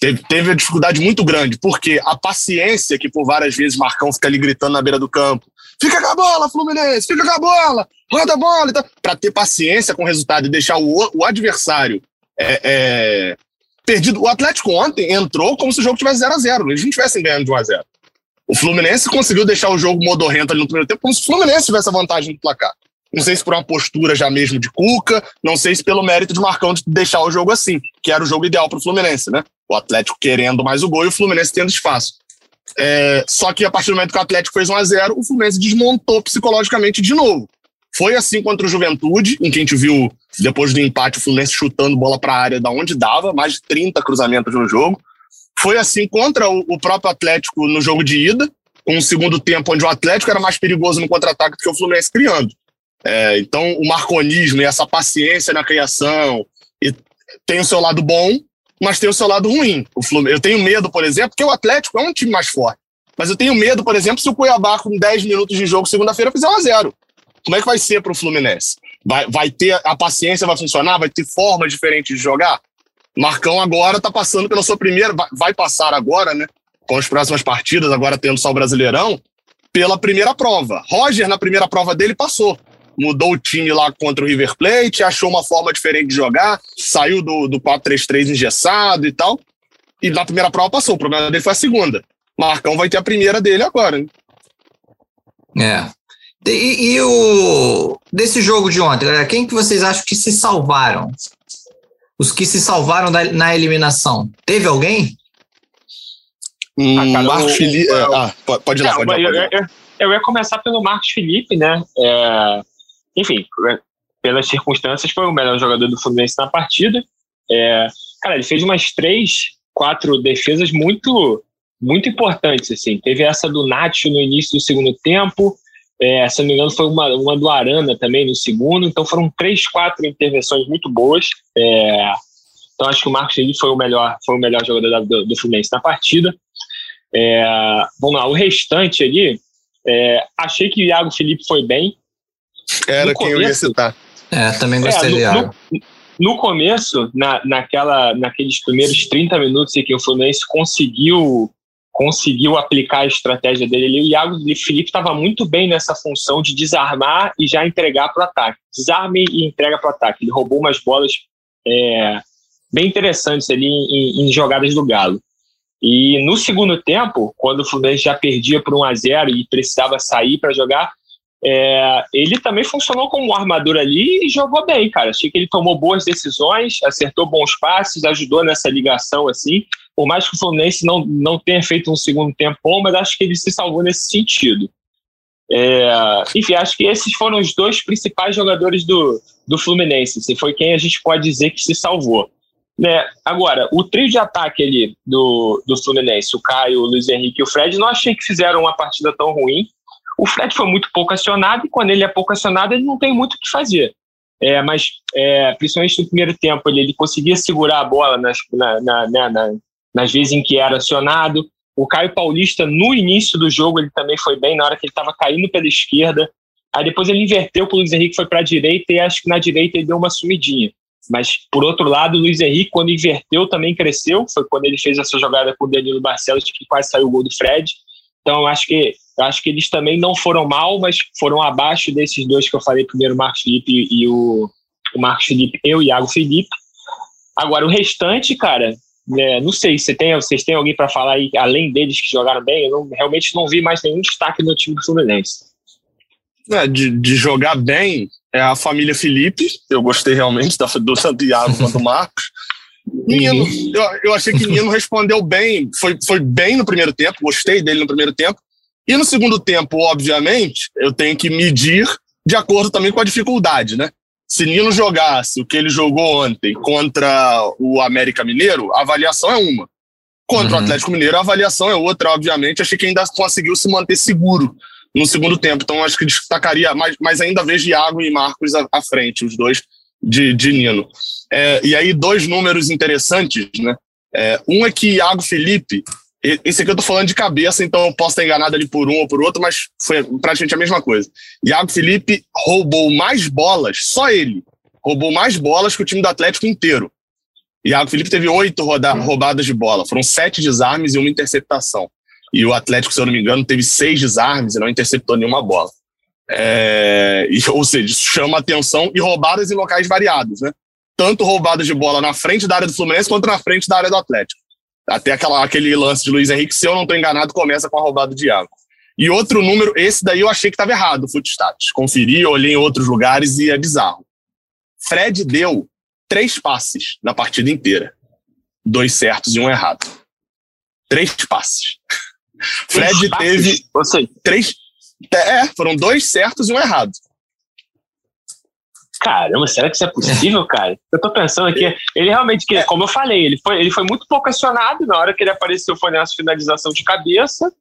Teve, teve uma dificuldade muito grande, porque a paciência que por várias vezes Marcão fica ali gritando na beira do campo, fica com a bola, Fluminense, fica com a bola, roda a bola e tal, para ter paciência com o resultado e deixar o, o adversário é, é, perdido. O Atlético ontem entrou como se o jogo tivesse 0 a 0 eles não estivessem ganhando de 1 a 0 O Fluminense conseguiu deixar o jogo modorrento ali no primeiro tempo, como se o Fluminense tivesse a vantagem no placar. Não sei se por uma postura já mesmo de Cuca, não sei se pelo mérito de Marcão de deixar o jogo assim, que era o jogo ideal para o Fluminense, né? O Atlético querendo mais o gol e o Fluminense tendo espaço. É, só que a partir do momento que o Atlético fez 1 a 0 o Fluminense desmontou psicologicamente de novo. Foi assim contra o Juventude, em que a gente viu, depois do empate, o Fluminense chutando bola para a área da onde dava, mais de 30 cruzamentos no jogo. Foi assim contra o, o próprio Atlético no jogo de ida, com um segundo tempo onde o Atlético era mais perigoso no contra-ataque do que o Fluminense criando. É, então, o marconismo e essa paciência na criação e tem o seu lado bom, mas tem o seu lado ruim. Eu tenho medo, por exemplo, porque o Atlético é um time mais forte. Mas eu tenho medo, por exemplo, se o Cuiabá, com 10 minutos de jogo segunda-feira, fizer 1 a 0 Como é que vai ser para o Fluminense? Vai, vai ter a paciência, vai funcionar? Vai ter formas diferentes de jogar? Marcão agora está passando pela sua primeira, vai passar agora, né? Com as próximas partidas, agora tendo só o Brasileirão, pela primeira prova. Roger, na primeira prova dele, passou mudou o time lá contra o River Plate, achou uma forma diferente de jogar, saiu do, do 4-3-3 engessado e tal. E na primeira prova passou. O problema dele foi a segunda. Marcão vai ter a primeira dele agora. Hein? É. E, e, o desse jogo de ontem, galera, quem que vocês acham que se salvaram? Os que se salvaram da, na eliminação. Teve alguém? Hum, ah, Marcos Felipe. É, ah, pode ir lá, pode ir lá. Pode ir lá. Eu, eu, ia começar pelo Marcos Felipe, né? É, enfim, é, pelas circunstâncias, foi o melhor jogador do Fluminense na partida. É, cara, ele fez umas três, quatro defesas muito muito importantes, assim. Teve essa do Nacho no início do segundo tempo, é, se não me engano foi uma, uma do Arana também no segundo, então foram três, quatro intervenções muito boas. É, então acho que o Marcos Felipe foi o melhor, foi o melhor jogador do, do Fluminense na partida. É, vamos lá, o restante ali, é, achei que o Iago Felipe foi bem, era no quem começo, eu ia citar. É, também gostei é, no, no, no, começo, na, naquela, naqueles primeiros 30 minutos em que o Fluminense conseguiu conseguiu aplicar a estratégia dele ali, o Iago Felipe estava muito bem nessa função de desarmar e já entregar para o ataque. Desarme e entrega para o ataque. Ele roubou umas bolas é, bem interessantes ali em, em, jogadas do Galo. E no segundo tempo, quando o Fluminense já perdia por 1 a 0 e precisava sair para jogar, é, ele também funcionou como armador ali e jogou bem, cara. Achei que ele tomou boas decisões, acertou bons passes, ajudou nessa ligação, assim. Por mais que o Fluminense não, não tenha feito um segundo tempo bom, mas acho que ele se salvou nesse sentido. É, enfim, acho que esses foram os dois principais jogadores do, do Fluminense. Assim, foi quem a gente pode dizer que se salvou. Né? Agora, o trio de ataque ali do, do Fluminense, o Caio, o Luiz Henrique e o Fred, não achei que fizeram uma partida tão ruim. O Fred foi muito pouco acionado e quando ele é pouco acionado, ele não tem muito o que fazer. É, mas, é, principalmente no primeiro tempo, ele, ele conseguia segurar a bola nas, na, na, na, né, nas vezes em que era acionado. O Caio Paulista, no início do jogo, ele também foi bem, na hora que ele estava caindo pela esquerda. Aí depois ele inverteu para o Luiz Henrique, foi para a direita, e acho que na direita ele deu uma sumidinha. Mas, por outro lado, o Luiz Henrique, quando inverteu, também cresceu. Foi quando ele fez essa jogada com o Danilo Barcelos, que quase saiu o gol do Fred. Então, acho que acho que eles também não foram mal, mas foram abaixo desses dois que eu falei primeiro, o Marcos Felipe e o, o Marcos Felipe e o Iago Felipe. Agora, o restante, cara, é, não sei, você tem, vocês têm alguém para falar aí, além deles que jogaram bem? Eu não, realmente não vi mais nenhum destaque no time do Fluminense. É, de, de jogar bem, é a família Felipe, eu gostei realmente do, do Santiago quanto do Marcos. Nino, eu, eu achei que Nino respondeu bem, foi, foi bem no primeiro tempo, gostei dele no primeiro tempo. E no segundo tempo, obviamente, eu tenho que medir de acordo também com a dificuldade, né? Se Nino jogasse o que ele jogou ontem contra o América Mineiro, a avaliação é uma. Contra uhum. o Atlético Mineiro, a avaliação é outra, obviamente. Achei que ainda conseguiu se manter seguro no segundo tempo. Então, acho que destacaria, mas, mas ainda vejo Iago e Marcos à, à frente, os dois de, de Nino. É, e aí, dois números interessantes, né? É, um é que Iago Felipe, esse aqui eu tô falando de cabeça, então eu posso estar enganado ali por um ou por outro, mas foi praticamente a mesma coisa. Iago Felipe roubou mais bolas, só ele, roubou mais bolas que o time do Atlético inteiro. Iago Felipe teve oito roubadas de bola, foram sete desarmes e uma interceptação. E o Atlético, se eu não me engano, teve seis desarmes e não interceptou nenhuma bola. É, e, ou seja, isso chama atenção e roubadas em locais variados, né? Tanto roubadas de bola na frente da área do Fluminense quanto na frente da área do Atlético. Até aquela, aquele lance de Luiz Henrique, se eu não estou enganado, começa com a roubada de Iago. E outro número, esse daí eu achei que estava errado, o Footstats. Conferi, olhei em outros lugares e é bizarro. Fred deu três passes na partida inteira. Dois certos e um errado. Três passes. Fred teve três. É, foram dois certos e um errado. Caramba, será que isso é possível, cara? Eu tô pensando aqui, ele realmente, que, como eu falei, ele foi, ele foi muito pouco acionado na hora que ele apareceu, foi nessa finalização de cabeça.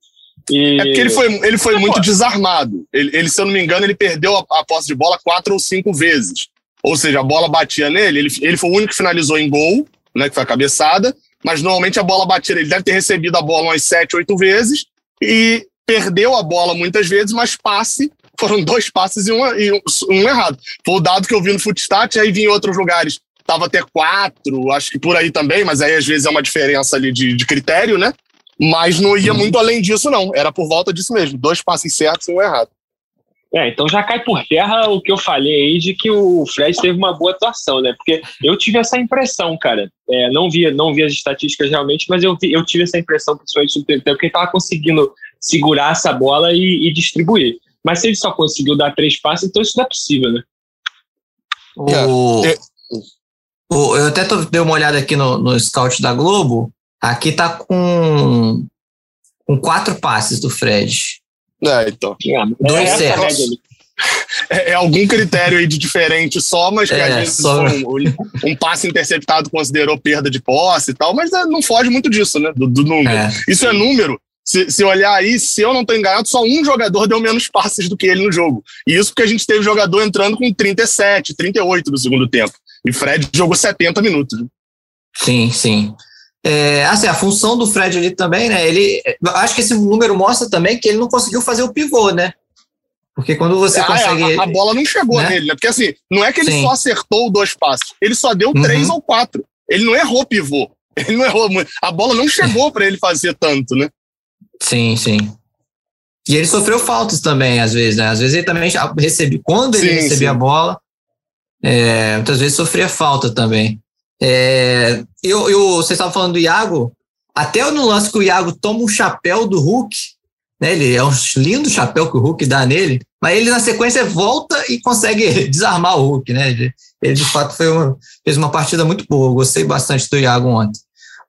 E... É porque ele foi, ele foi muito desarmado. Ele, ele, se eu não me engano, ele perdeu a, a posse de bola quatro ou cinco vezes. Ou seja, a bola batia nele, ele, ele foi o único que finalizou em gol, né, que foi a cabeçada, mas normalmente a bola batia, ele deve ter recebido a bola umas sete, oito vezes e perdeu a bola muitas vezes, mas passe foram dois passes e, uma, e um, um, errado. Foi o dado que eu vi no Footstat, aí vi em outros lugares. Tava até quatro, acho que por aí também, mas aí às vezes é uma diferença ali de, de critério, né? Mas não ia uhum. muito além disso, não. Era por volta disso mesmo. Dois passes certos e um errado. É, então já cai por terra o que eu falei aí de que o Fred teve uma boa atuação, né? Porque eu tive essa impressão, cara. É, não, vi, não vi as estatísticas realmente, mas eu, vi, eu tive essa impressão, principalmente no tempo, que ele estava conseguindo segurar essa bola e, e, distribuir. Mas se ele só conseguiu dar três passes, então isso não é possível, né? O, é. o, eu até tô, dei uma olhada aqui no, no scout da Globo. Aqui tá com, com quatro passes do Fred. É, então. É, Dois é certos. É, é, algum critério aí de diferente só, mas que é, às vezes só... um, um, passe interceptado considerou perda de posse e tal, mas é, não foge muito disso, né? Do, do número. É. Isso é número. Se, se, olhar aí, se eu não estou enganado, só um jogador deu menos passes do que ele no jogo. E isso porque a gente teve jogador entrando com 37, 38 no segundo tempo. E Fred jogou 70 minutos. Sim, sim. É, assim, a função do Fred ali também, né? Ele, acho que esse número mostra também que ele não conseguiu fazer o pivô, né? Porque quando você ah, é, consegue. A, a, bola não chegou né? nele, né? Porque assim, não é que ele Sim. só acertou dois passos, ele só deu uhum. três ou quatro. Ele não errou pivô. Ele não errou muito. A bola não chegou para ele fazer tanto, né? Sim, sim. E ele sofreu faltas também, às vezes, né? Às vezes ele também recebia. Quando ele sim, recebia sim. a bola, é, muitas vezes sofria falta também. É, eu, eu, você estava falando do Iago, até no lance que o Iago toma um chapéu do Hulk, né? Ele é um lindo chapéu que o Hulk dá nele, mas ele na sequência volta e consegue desarmar o Hulk, né? Ele, ele de fato foi uma, fez uma partida muito boa. Eu gostei bastante do Iago ontem.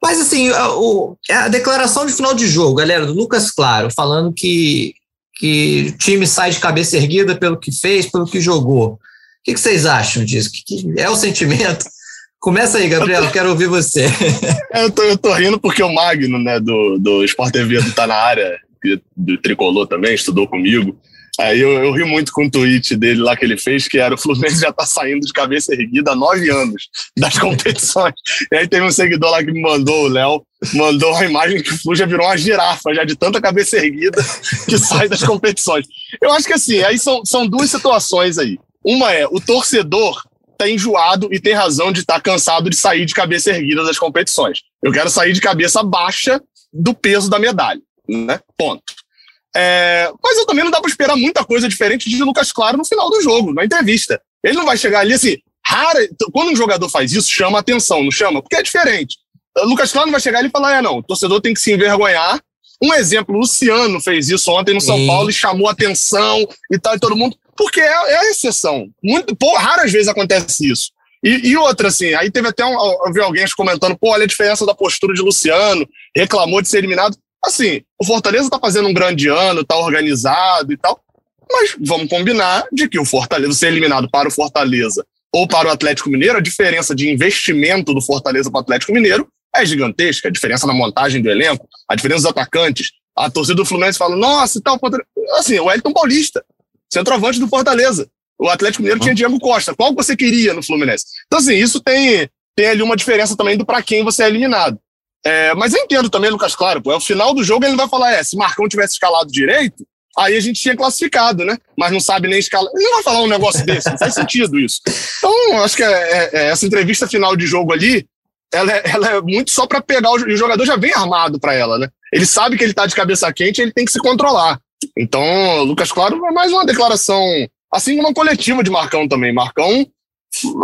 Mas assim, a, o, a declaração de final de jogo, galera, do Lucas Claro, falando que, que o time sai de cabeça erguida pelo que fez, pelo que jogou. O que, que vocês acham disso? Que, que é o sentimento? Começa aí, Gabriel, quero ouvir você. eu, tô, eu tô rindo porque o Magno, né, do, do Sport TV, Tá Na Área, do Tricolor também, estudou comigo. Aí eu, eu ri muito com o tweet dele lá que ele fez, que era o Fluminense já tá saindo de cabeça erguida há nove anos das competições. E aí teve um seguidor lá que me mandou, o Léo, mandou uma imagem que o Flu já virou uma girafa, já de tanta cabeça erguida que sai das competições. Eu acho que assim, aí são, são duas situações aí. Uma é, o torcedor tá enjoado e tem razão de estar tá cansado de sair de cabeça erguida das competições. Eu quero sair de cabeça baixa do peso da medalha, né? Ponto. É, mas eu também não dá para esperar muita coisa diferente de Lucas Claro no final do jogo, na entrevista. Ele não vai chegar ali assim, rara. Quando um jogador faz isso, chama atenção, não chama? Porque é diferente. O Lucas Claro não vai chegar ali e falar: é, não, o torcedor tem que se envergonhar. Um exemplo, o Luciano fez isso ontem no São Sim. Paulo e chamou atenção e tal, e todo mundo porque é, é a exceção. Muito, pô, raras vezes acontece isso. E, e, outra, assim, aí teve até um, eu vi alguém comentando, pô, olha a diferença da postura de Luciano, reclamou de ser eliminado. Assim, o Fortaleza tá fazendo um grande ano, tá organizado e tal, mas vamos combinar de que o Fortaleza ser eliminado para o Fortaleza ou para o Atlético Mineiro, a diferença de investimento do Fortaleza para o Atlético Mineiro é gigantesca. A diferença na montagem do elenco, a diferença dos atacantes, a torcida do Fluminense fala, nossa, e tal, assim, o Wellington Paulista, centroavante do Fortaleza. O Atlético Mineiro tinha Diego Costa. Qual você queria no Fluminense? Então, assim, isso tem, tem ali uma diferença também do para quem você é eliminado. É, mas eu entendo também, Lucas Claro, pô, é o final do jogo ele vai falar, é, se Marcão tivesse escalado direito, aí a gente tinha classificado, né? Mas não sabe nem escalar. Ele não vai falar um negócio desse, não faz sentido isso. Então, acho que é, é, é essa entrevista final de jogo ali, ela é, ela é muito só para pegar o, o, jogador já vem armado para ela, né? Ele sabe que ele tá de cabeça quente, ele tem que se controlar. Então, Lucas Claro é mais uma declaração, assim uma coletiva de Marcão também. Marcão,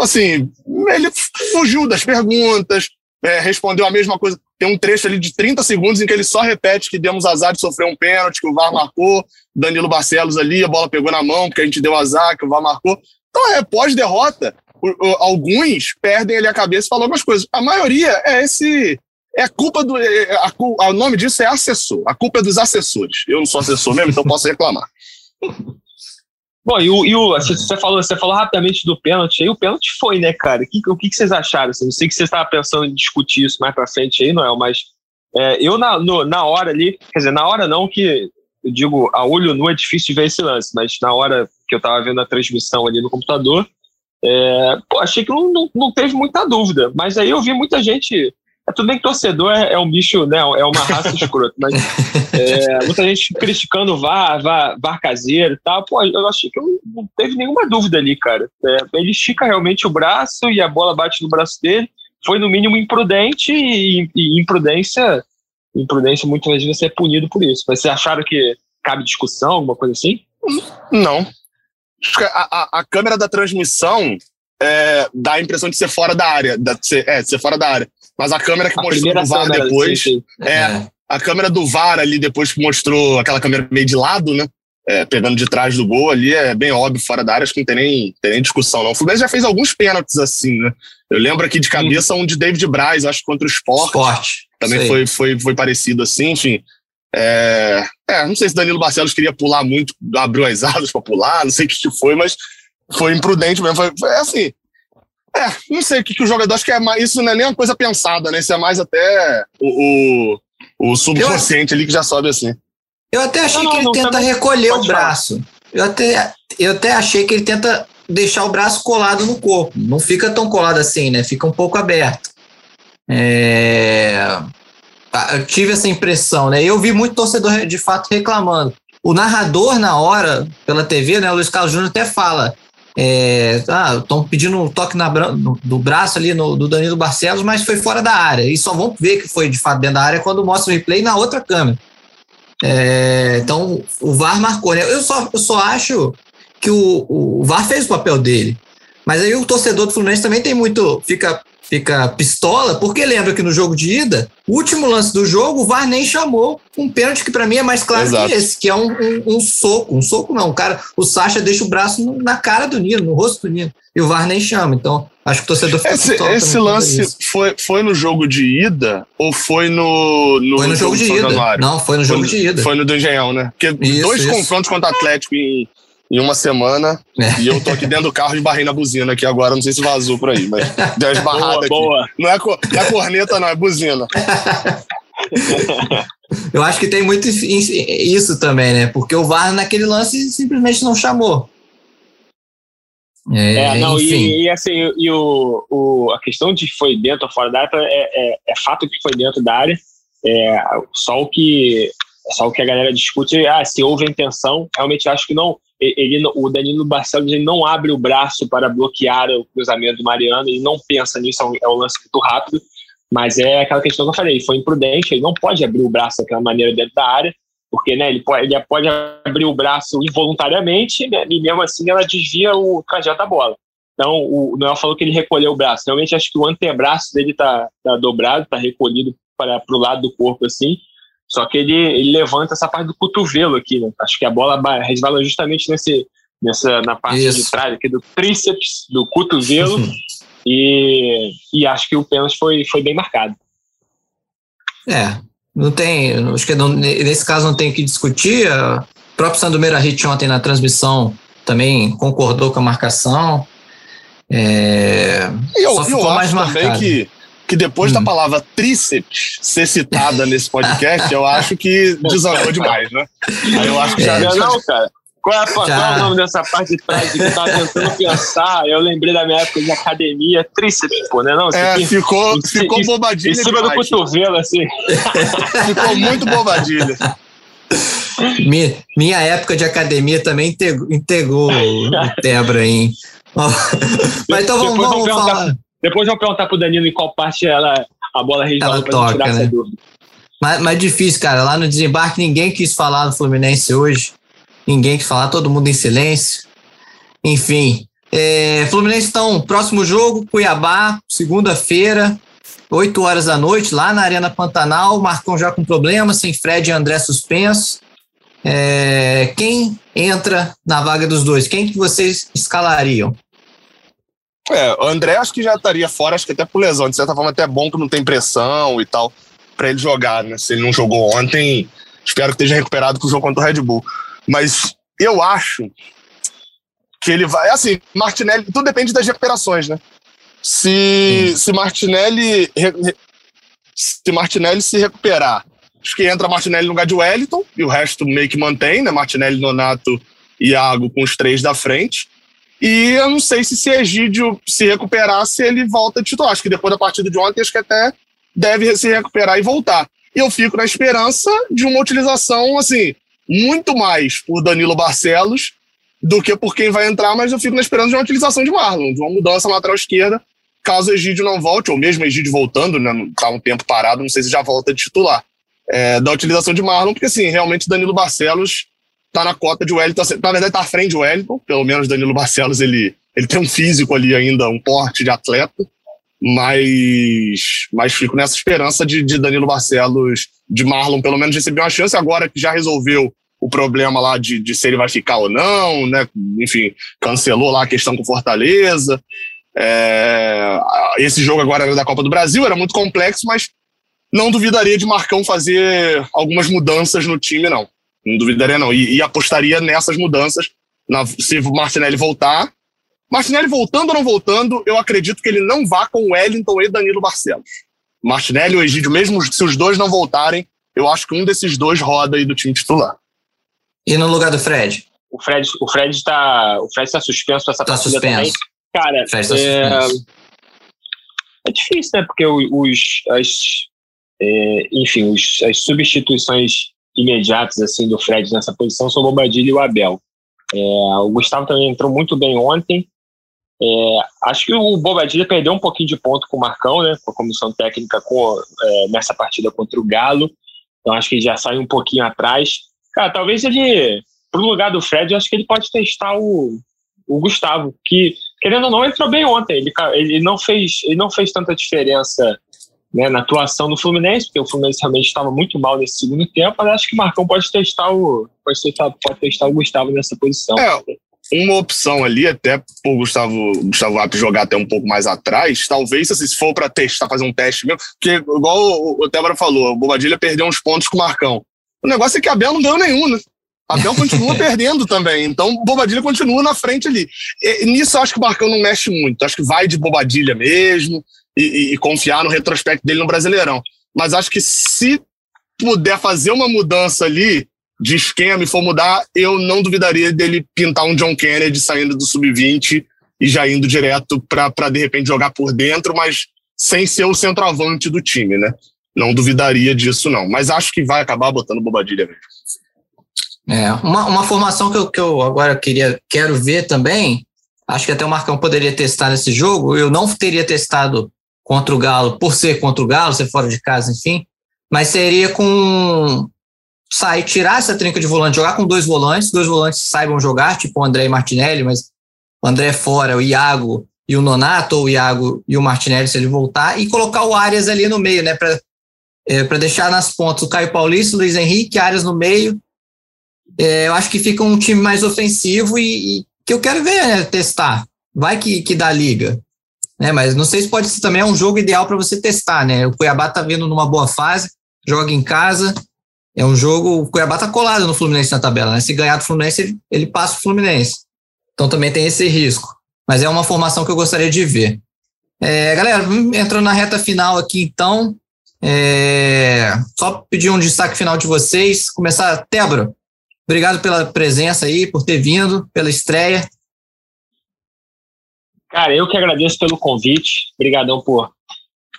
assim, ele fugiu das perguntas, é, respondeu a mesma coisa. Tem um trecho ali de 30 segundos em que ele só repete que demos azar de sofrer um pênalti, que o VAR marcou, Danilo Barcelos ali, a bola pegou na mão, porque a gente deu azar, que o VAR marcou. Então, é, pós-derrota, alguns perdem ali a cabeça e falam algumas coisas. A maioria é esse. É a culpa do. É, a, a, o nome disso é assessor. A culpa é dos assessores. Eu não sou assessor mesmo, então posso reclamar. Bom, e o, e o você, falou, você falou rapidamente do pênalti aí, o pênalti foi, né, cara? Que, o que, que vocês acharam? Assim, não sei que você estava pensando em discutir isso mais pra frente aí, Noel, mas é, eu na, no, na hora ali, quer dizer, na hora não que eu digo, a olho nu é difícil ver esse lance, mas na hora que eu estava vendo a transmissão ali no computador, é, pô, achei que não, não, não, teve muita dúvida, mas aí eu vi muita gente. É, tudo bem que torcedor é, é um bicho, né? É uma raça escrota, mas é, muita gente criticando o VAR, VAR, VAR caseiro e tal. Pô, eu achei que não teve nenhuma dúvida ali, cara. É, ele estica realmente o braço e a bola bate no braço dele. Foi no mínimo imprudente e, e imprudência, imprudência muitas vezes você é punido por isso. Mas vocês acharam que cabe discussão, alguma coisa assim? Não, a, a, a câmera da transmissão é, dá a impressão de ser fora da área, de ser, é, de ser fora da área. Mas a câmera que a mostrou no VAR câmera, depois, sim, sim. É, é, a câmera do VAR ali depois que mostrou aquela câmera meio de lado, né? É, pegando de trás do gol ali, é bem óbvio, fora da área, acho que não tem nem, tem nem discussão, não. O Fluminense já fez alguns pênaltis assim, né? Eu lembro aqui de cabeça um de David Braz, acho que contra o Sport. Sport. Também foi, foi, foi parecido assim, enfim. É, é, não sei se Danilo Barcelos queria pular muito, abriu as asas para pular, não sei o que, que foi, mas foi imprudente mesmo. Foi, foi assim. É, não sei o que, que o jogador acho que é mais. Isso não é nem uma coisa pensada, né? Isso é mais até o, o, o subconsciente eu, ali que já sobe assim. Eu até achei não, que ele tenta recolher o braço. Eu até, eu até achei que ele tenta deixar o braço colado no corpo. Não fica tão colado assim, né? Fica um pouco aberto. É... Eu tive essa impressão, né? Eu vi muito torcedor de fato reclamando. O narrador, na hora, pela TV, né? O Luiz Carlos Júnior até fala. É, ah, estão pedindo um toque na, no, do braço ali no, do Danilo Barcelos, mas foi fora da área. E só vão ver que foi de fato dentro da área quando mostra o replay na outra câmera. É, então, o VAR marcou, né? Eu só, eu só acho que o, o VAR fez o papel dele. Mas aí o torcedor do Fluminense também tem muito. fica fica pistola, porque lembra que no jogo de ida, o último lance do jogo, o VAR nem chamou um pênalti que para mim é mais claro Exato. que esse, que é um, um, um, soco. Um soco não, o cara, o Sacha deixa o braço na cara do Nino, no rosto do Nino, e o VAR nem chama. Então, acho que o torcedor fica Esse, esse lance foi, foi no jogo de ida ou foi no, no Foi no jogo, jogo de ida. Não, foi no jogo foi, de ida. Foi no do Engenhão, né? Porque isso, dois isso. confrontos contra o Atlético em em uma semana. É. E eu tô aqui dentro do carro esbarrei na buzina aqui agora. Não sei se vazou por aí, mas deu uma esbarrada boa, aqui. Boa. Não, é não é corneta, não, é buzina. eu acho que tem muito isso também, né? Porque o VAR naquele lance simplesmente não chamou. É, é não, e, e, assim, e o, o, a questão de foi dentro ou fora da área é, é, é fato que foi dentro da área. É, só o que só o que a galera discute é ah, se houve intenção. Realmente acho que não ele, o Danilo Barcelos ele não abre o braço para bloquear o cruzamento do Mariano, ele não pensa nisso, é um, é lance muito rápido, mas é aquela questão que eu falei, foi imprudente, ele não pode abrir o braço daquela maneira dentro da área, porque né, ele, pode, ele pode abrir o braço involuntariamente né, e mesmo assim ela desvia o trajeto da bola. Então, o Noel falou que ele recolheu o braço. Realmente, acho que o antebraço dele está tá dobrado, está recolhido para o lado do corpo, assim. Só que ele, ele levanta essa parte do cotovelo aqui, né? Acho que a bola resvala justamente nesse, nessa, na parte Isso. de trás aqui do tríceps, do cotovelo. e, e acho que o pênalti foi, foi bem marcado. É, não tem. Acho que não, nesse caso não tem o que discutir. O próprio Sandro Meirahit ontem na transmissão também concordou com a marcação. É, e eu, só ficou eu mais marcado. também que que depois hum. da palavra tríceps ser citada nesse podcast, eu acho que desandou demais, né? Aí eu acho que já. É, não, cara. Qual é, qual é, o nome dessa parte de trás que eu tava tentando pensar? Eu lembrei da minha época de academia, tríceps, pô, né? Não, é, aqui, ficou, em, ficou bobadilha. Em cima demais. do cotovelo, assim. ficou muito bobadilha. Minha, minha época de academia também integrou o Tebra, hein? Mas então vamos, vamos falar. Depois vamos perguntar pro Danilo em qual parte ela, a bola resvala pra toca, tirar né? essa dúvida. Mas, mas difícil, cara. Lá no desembarque ninguém quis falar do Fluminense hoje. Ninguém quis falar, todo mundo em silêncio. Enfim. É, Fluminense então, próximo jogo, Cuiabá, segunda-feira, 8 horas da noite, lá na Arena Pantanal. Marcão já com problema, sem Fred e André suspensos. É, quem entra na vaga dos dois? Quem que vocês escalariam? É, o André acho que já estaria fora, acho que até por lesão. De certa forma, até é bom que não tem pressão e tal para ele jogar, né? Se ele não jogou ontem, espero que esteja recuperado com o jogo contra o Red Bull. Mas eu acho que ele vai. Assim, Martinelli, tudo depende das recuperações, né? Se, se Martinelli. Se Martinelli se recuperar, acho que entra Martinelli no lugar de Wellington, e o resto meio que mantém, né? Martinelli, Nonato e Iago com os três da frente. E eu não sei se se Egídio se recuperar, se ele volta titular. Acho que depois da partida de ontem, acho que até deve se recuperar e voltar. E eu fico na esperança de uma utilização, assim, muito mais por Danilo Barcelos do que por quem vai entrar, mas eu fico na esperança de uma utilização de Marlon, de uma mudança na lateral esquerda, caso Egídio não volte, ou mesmo Egídio voltando, né, tá um tempo parado, não sei se já volta de titular. É, da utilização de Marlon, porque assim, realmente Danilo Barcelos tá na cota de Wellington. Na verdade, tá à frente de Wellington. Pelo menos Danilo Barcelos, ele, ele tem um físico ali ainda, um porte de atleta. Mas, mas fico nessa esperança de, de Danilo Barcelos, de Marlon, pelo menos receber uma chance agora que já resolveu o problema lá de, de se ele vai ficar ou não, né? Enfim, cancelou lá a questão com Fortaleza. É, esse jogo agora era da Copa do Brasil, era muito complexo, mas não duvidaria de Marcão fazer algumas mudanças no time, não. Não duvidaria, não. E, e apostaria nessas mudanças. Na, se o Martinelli voltar. Martinelli voltando ou não voltando, eu acredito que ele não vá com Wellington e Danilo Barcelos. Martinelli e o Egídio, mesmo se os dois não voltarem, eu acho que um desses dois roda aí do time titular. E no lugar do Fred? O Fred, o Fred está, o Fred está suspenso essa tá partida suspenso. também. Cara, tá é, é difícil, né? Porque os, as, é, enfim, os, as substituições imediatos assim do Fred nessa posição são o Bobadilha e o Abel. É, o Gustavo também entrou muito bem ontem. É, acho que o Bobadilha perdeu um pouquinho de ponto com o Marcão, né, com a comissão técnica com, é, nessa partida contra o Galo. Então acho que ele já saiu um pouquinho atrás. Cara, talvez ele, pro lugar do Fred, acho que ele pode testar o, o Gustavo, que querendo ou não entrou bem ontem. Ele, ele não fez, ele não fez tanta diferença né, na atuação do Fluminense, porque o Fluminense realmente estava muito mal nesse segundo tempo, mas acho que o Marcão pode testar o, pode testar, pode testar o Gustavo nessa posição. É, uma opção ali, até o Gustavo, Gustavo App jogar até um pouco mais atrás, talvez assim, se for para testar, fazer um teste mesmo, porque igual o, o Tébora falou, o Bobadilha perdeu uns pontos com o Marcão. O negócio é que a Abel não ganhou nenhum, né? A Abel continua perdendo também, então Bobadilha continua na frente ali. E, nisso eu acho que o Marcão não mexe muito, acho que vai de Bobadilha mesmo, e, e, confiar no retrospecto dele no Brasileirão. Mas acho que se puder fazer uma mudança ali de esquema e for mudar, eu não duvidaria dele pintar um John Kennedy saindo do sub-20 e já indo direto para de repente jogar por dentro, mas sem ser o centroavante do time, né? Não duvidaria disso, não. Mas acho que vai acabar botando bobadilha mesmo. É, uma, uma formação que eu, que eu agora queria, quero ver também, acho que até o Marcão poderia testar nesse jogo, eu não teria testado contra o Galo, por ser contra o Galo, ser fora de casa, enfim, mas seria com sair, tirar essa trinca de volante, jogar com dois volantes, dois volantes saibam jogar, tipo o André e Martinelli, mas o André fora, o Iago e o Nonato, ou o Iago e o Martinelli, se ele voltar, e colocar o Arias ali no meio, né, para é, para deixar nas pontas o Caio Paulista, o Luiz Henrique, Arias no meio. É, eu acho que fica um time mais ofensivo e, e que eu quero ver, né, testar. Vai que, que dá liga né? Mas não sei se pode ser também é um jogo ideal para você testar, né? O Cuiabá está vindo numa boa fase, joga em casa, é um jogo. O Cuiabá está colado no Fluminense na tabela, né? Se ganhar do Fluminense, ele, ele passa o Fluminense. Então também tem esse risco. Mas é uma formação que eu gostaria de ver. É, galera, entrando na reta final aqui então. É, só pedir um destaque final de vocês. Começar, Tebra, obrigado pela presença aí, por ter vindo, pela estreia. Cara, eu que agradeço pelo convite. Obrigadão por,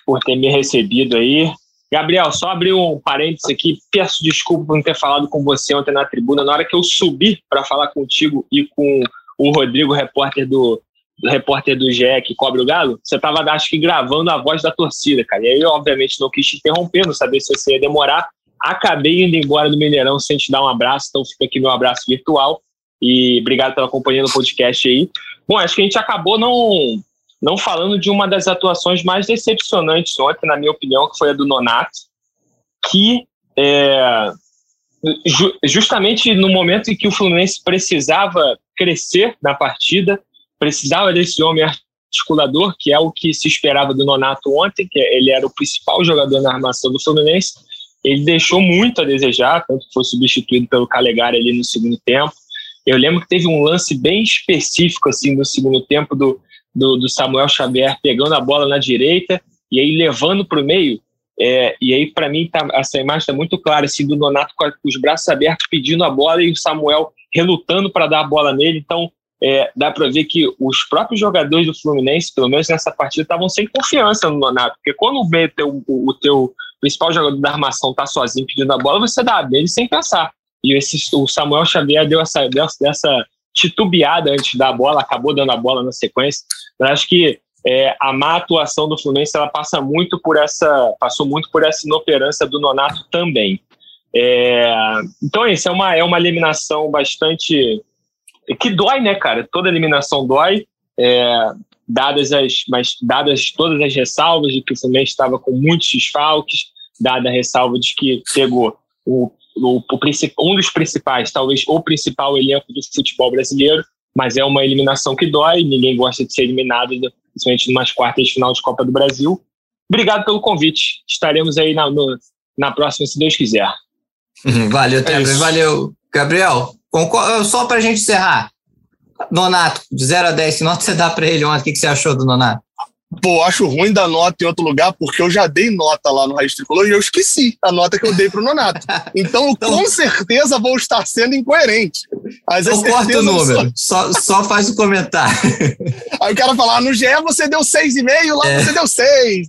por ter me recebido aí. Gabriel, só abrir um parênteses aqui. Peço desculpa por não ter falado com você ontem na tribuna. Na hora que eu subi para falar contigo e com o Rodrigo, repórter do, repórter do GE que cobre o Galo, você estava, acho que, gravando a voz da torcida, cara. E aí, obviamente, não quis te interromper, não sabia se você ia demorar. Acabei indo embora do Mineirão sem te dar um abraço, então fica aqui meu abraço virtual. E obrigado pela companhia no podcast aí. Bom, acho que a gente acabou não não falando de uma das atuações mais decepcionantes ontem, na minha opinião, que foi a do Nonato, que é, ju justamente no momento em que o Fluminense precisava crescer na partida, precisava desse homem articulador, que é o que se esperava do Nonato ontem, que ele era o principal jogador na armação do Fluminense, ele deixou muito a desejar, tanto que foi substituído pelo Calegari ali no segundo tempo. Eu lembro que teve um lance bem específico assim no segundo tempo do do, do Samuel Xavier pegando a bola na direita e aí levando para o meio. É, e aí, para mim, tá, essa imagem está muito clara, assim, do Nonato com, os braços abertos pedindo a bola e o Samuel relutando para dar a bola nele. Então, é, dá para ver que os próprios jogadores do Fluminense, pelo menos nessa partida, estavam sem confiança no Nonato. Porque quando o, meio, teu, o, o teu principal jogador da armação está sozinho pedindo a bola, você dá a dele sem pensar. E esse, o Samuel Xavier deu essa, dessa titubeada antes da bola, acabou dando a bola na sequência. Eu acho que é, a má atuação do Fluminense ela passa muito por essa, passou muito por essa inoperância do Nonato também. É, então isso é uma é uma eliminação bastante que dói, né, cara? Toda eliminação dói. É, dadas as mas dadas todas as ressalvas de que o Fluminense estava com muitos desfalques, dada a ressalva de que pegou o o, o, um dos principais, talvez o principal elenco do futebol brasileiro, mas é uma eliminação que dói, ninguém gosta de ser eliminado, principalmente nas quartas de final de Copa do Brasil. Obrigado pelo convite. Estaremos aí na, no, na próxima, se Deus quiser. Valeu, Tebre. É valeu. Gabriel, só para a gente encerrar. Nonato, de 0 a 10, que nota você dá para ele ontem? O que, que você achou do Nonato? Pô, acho ruim dar nota em outro lugar, porque eu já dei nota lá no Raiz Tricolor e eu esqueci a nota que eu dei pro Nonato. Então, eu então, com certeza vou estar sendo incoerente. Mas então, corta o número, só, só faz o comentário. Aí o cara fala, ah, no GE você deu 6,5, lá é. você deu 6.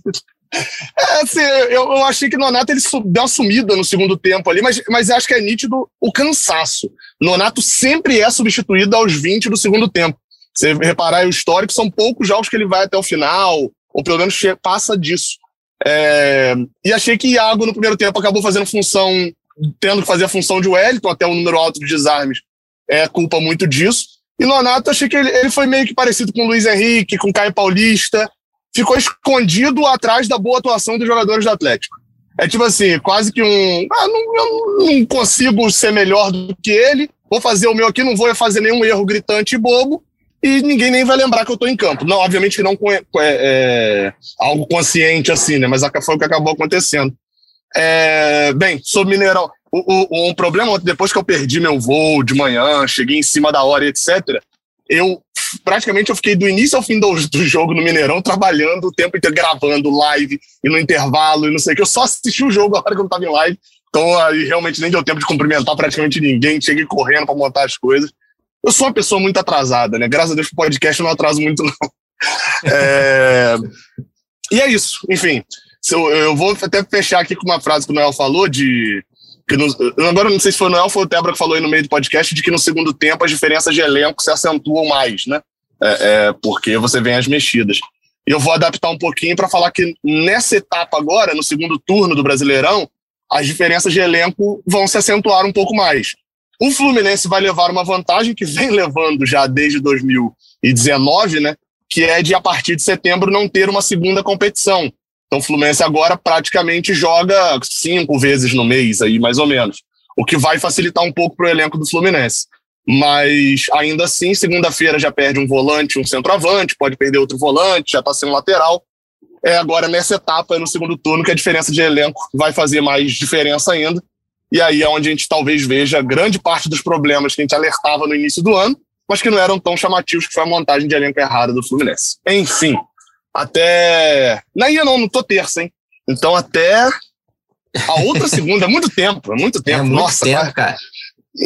É, assim, eu, eu achei que Nonato ele deu uma sumida no segundo tempo ali, mas, mas acho que é nítido o cansaço. Nonato sempre é substituído aos 20 do segundo tempo. Você reparar o histórico, são poucos jogos que ele vai até o final, ou pelo menos passa disso. É, e achei que Iago, no primeiro tempo, acabou fazendo função, tendo que fazer a função de Wellington, até o número alto de desarmes, é culpa muito disso. E Nonato, achei que ele, ele foi meio que parecido com o Luiz Henrique, com o Caio Paulista, ficou escondido atrás da boa atuação dos jogadores do Atlético. É tipo assim, quase que um. Ah, não, eu não consigo ser melhor do que ele, vou fazer o meu aqui, não vou fazer nenhum erro gritante e bobo, e ninguém nem vai lembrar que eu estou em campo. Não, obviamente que não é, é, algo consciente assim, né? Mas foi o que acabou acontecendo. É, bem, sobre Mineirão, o, o, um problema depois que eu perdi meu voo de manhã, cheguei em cima da hora, etc. Eu praticamente eu fiquei do início ao fim do, do jogo no Mineirão trabalhando o tempo inteiro gravando live e no intervalo e não sei o que. Eu só assisti o jogo a hora que eu estava em live. Então aí realmente nem deu tempo de cumprimentar praticamente ninguém. Cheguei correndo para montar as coisas. Eu sou uma pessoa muito atrasada, né? Graças a Deus, o podcast eu não atraso muito, não. É... E é isso. Enfim, eu vou até fechar aqui com uma frase que o Noel falou de. Que no, agora não sei se foi o Noel ou foi o Tebra que falou aí no meio do podcast, de que no segundo tempo as diferenças de elenco se acentuam mais, né? É, é, porque você vem as mexidas. Eu vou adaptar um pouquinho para falar que nessa etapa agora, no segundo turno do Brasileirão, as diferenças de elenco vão se acentuar um pouco mais. O Fluminense vai levar uma vantagem que vem levando já desde 2019, né? Que é de, a partir de setembro, não ter uma segunda competição. Então, o Fluminense agora praticamente joga cinco vezes no mês, aí, mais ou menos. O que vai facilitar um pouco para o elenco do Fluminense. Mas, ainda assim, segunda-feira já perde um volante, um centroavante, pode perder outro volante, já está sendo lateral. É agora nessa etapa, no segundo turno, que a diferença de elenco vai fazer mais diferença ainda. E aí é onde a gente talvez veja grande parte dos problemas que a gente alertava no início do ano, mas que não eram tão chamativos, que foi a montagem de elenco errada do Fluminense. Enfim, até. Não ia não, não tô terça, hein? Então até a outra segunda, é muito tempo, é muito tempo. É muito Nossa, tempo, cara. cara.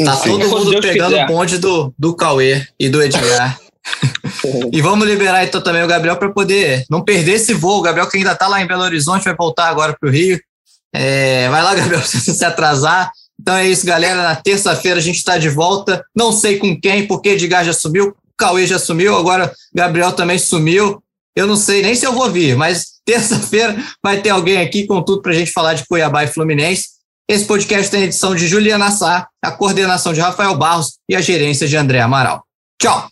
Tá Enfim. todo mundo Deus pegando quiser. o bonde do, do Cauê e do Edgar. e vamos liberar então também o Gabriel para poder não perder esse voo. O Gabriel que ainda tá lá em Belo Horizonte vai voltar agora para o Rio. É, vai lá, Gabriel, se você se atrasar. Então é isso, galera. Na terça-feira a gente está de volta. Não sei com quem, porque Edgar já sumiu, Cauê já sumiu, agora Gabriel também sumiu. Eu não sei nem se eu vou vir, mas terça-feira vai ter alguém aqui com tudo para a gente falar de Cuiabá e Fluminense. Esse podcast tem a edição de Juliana Sá, a coordenação de Rafael Barros e a gerência de André Amaral. Tchau!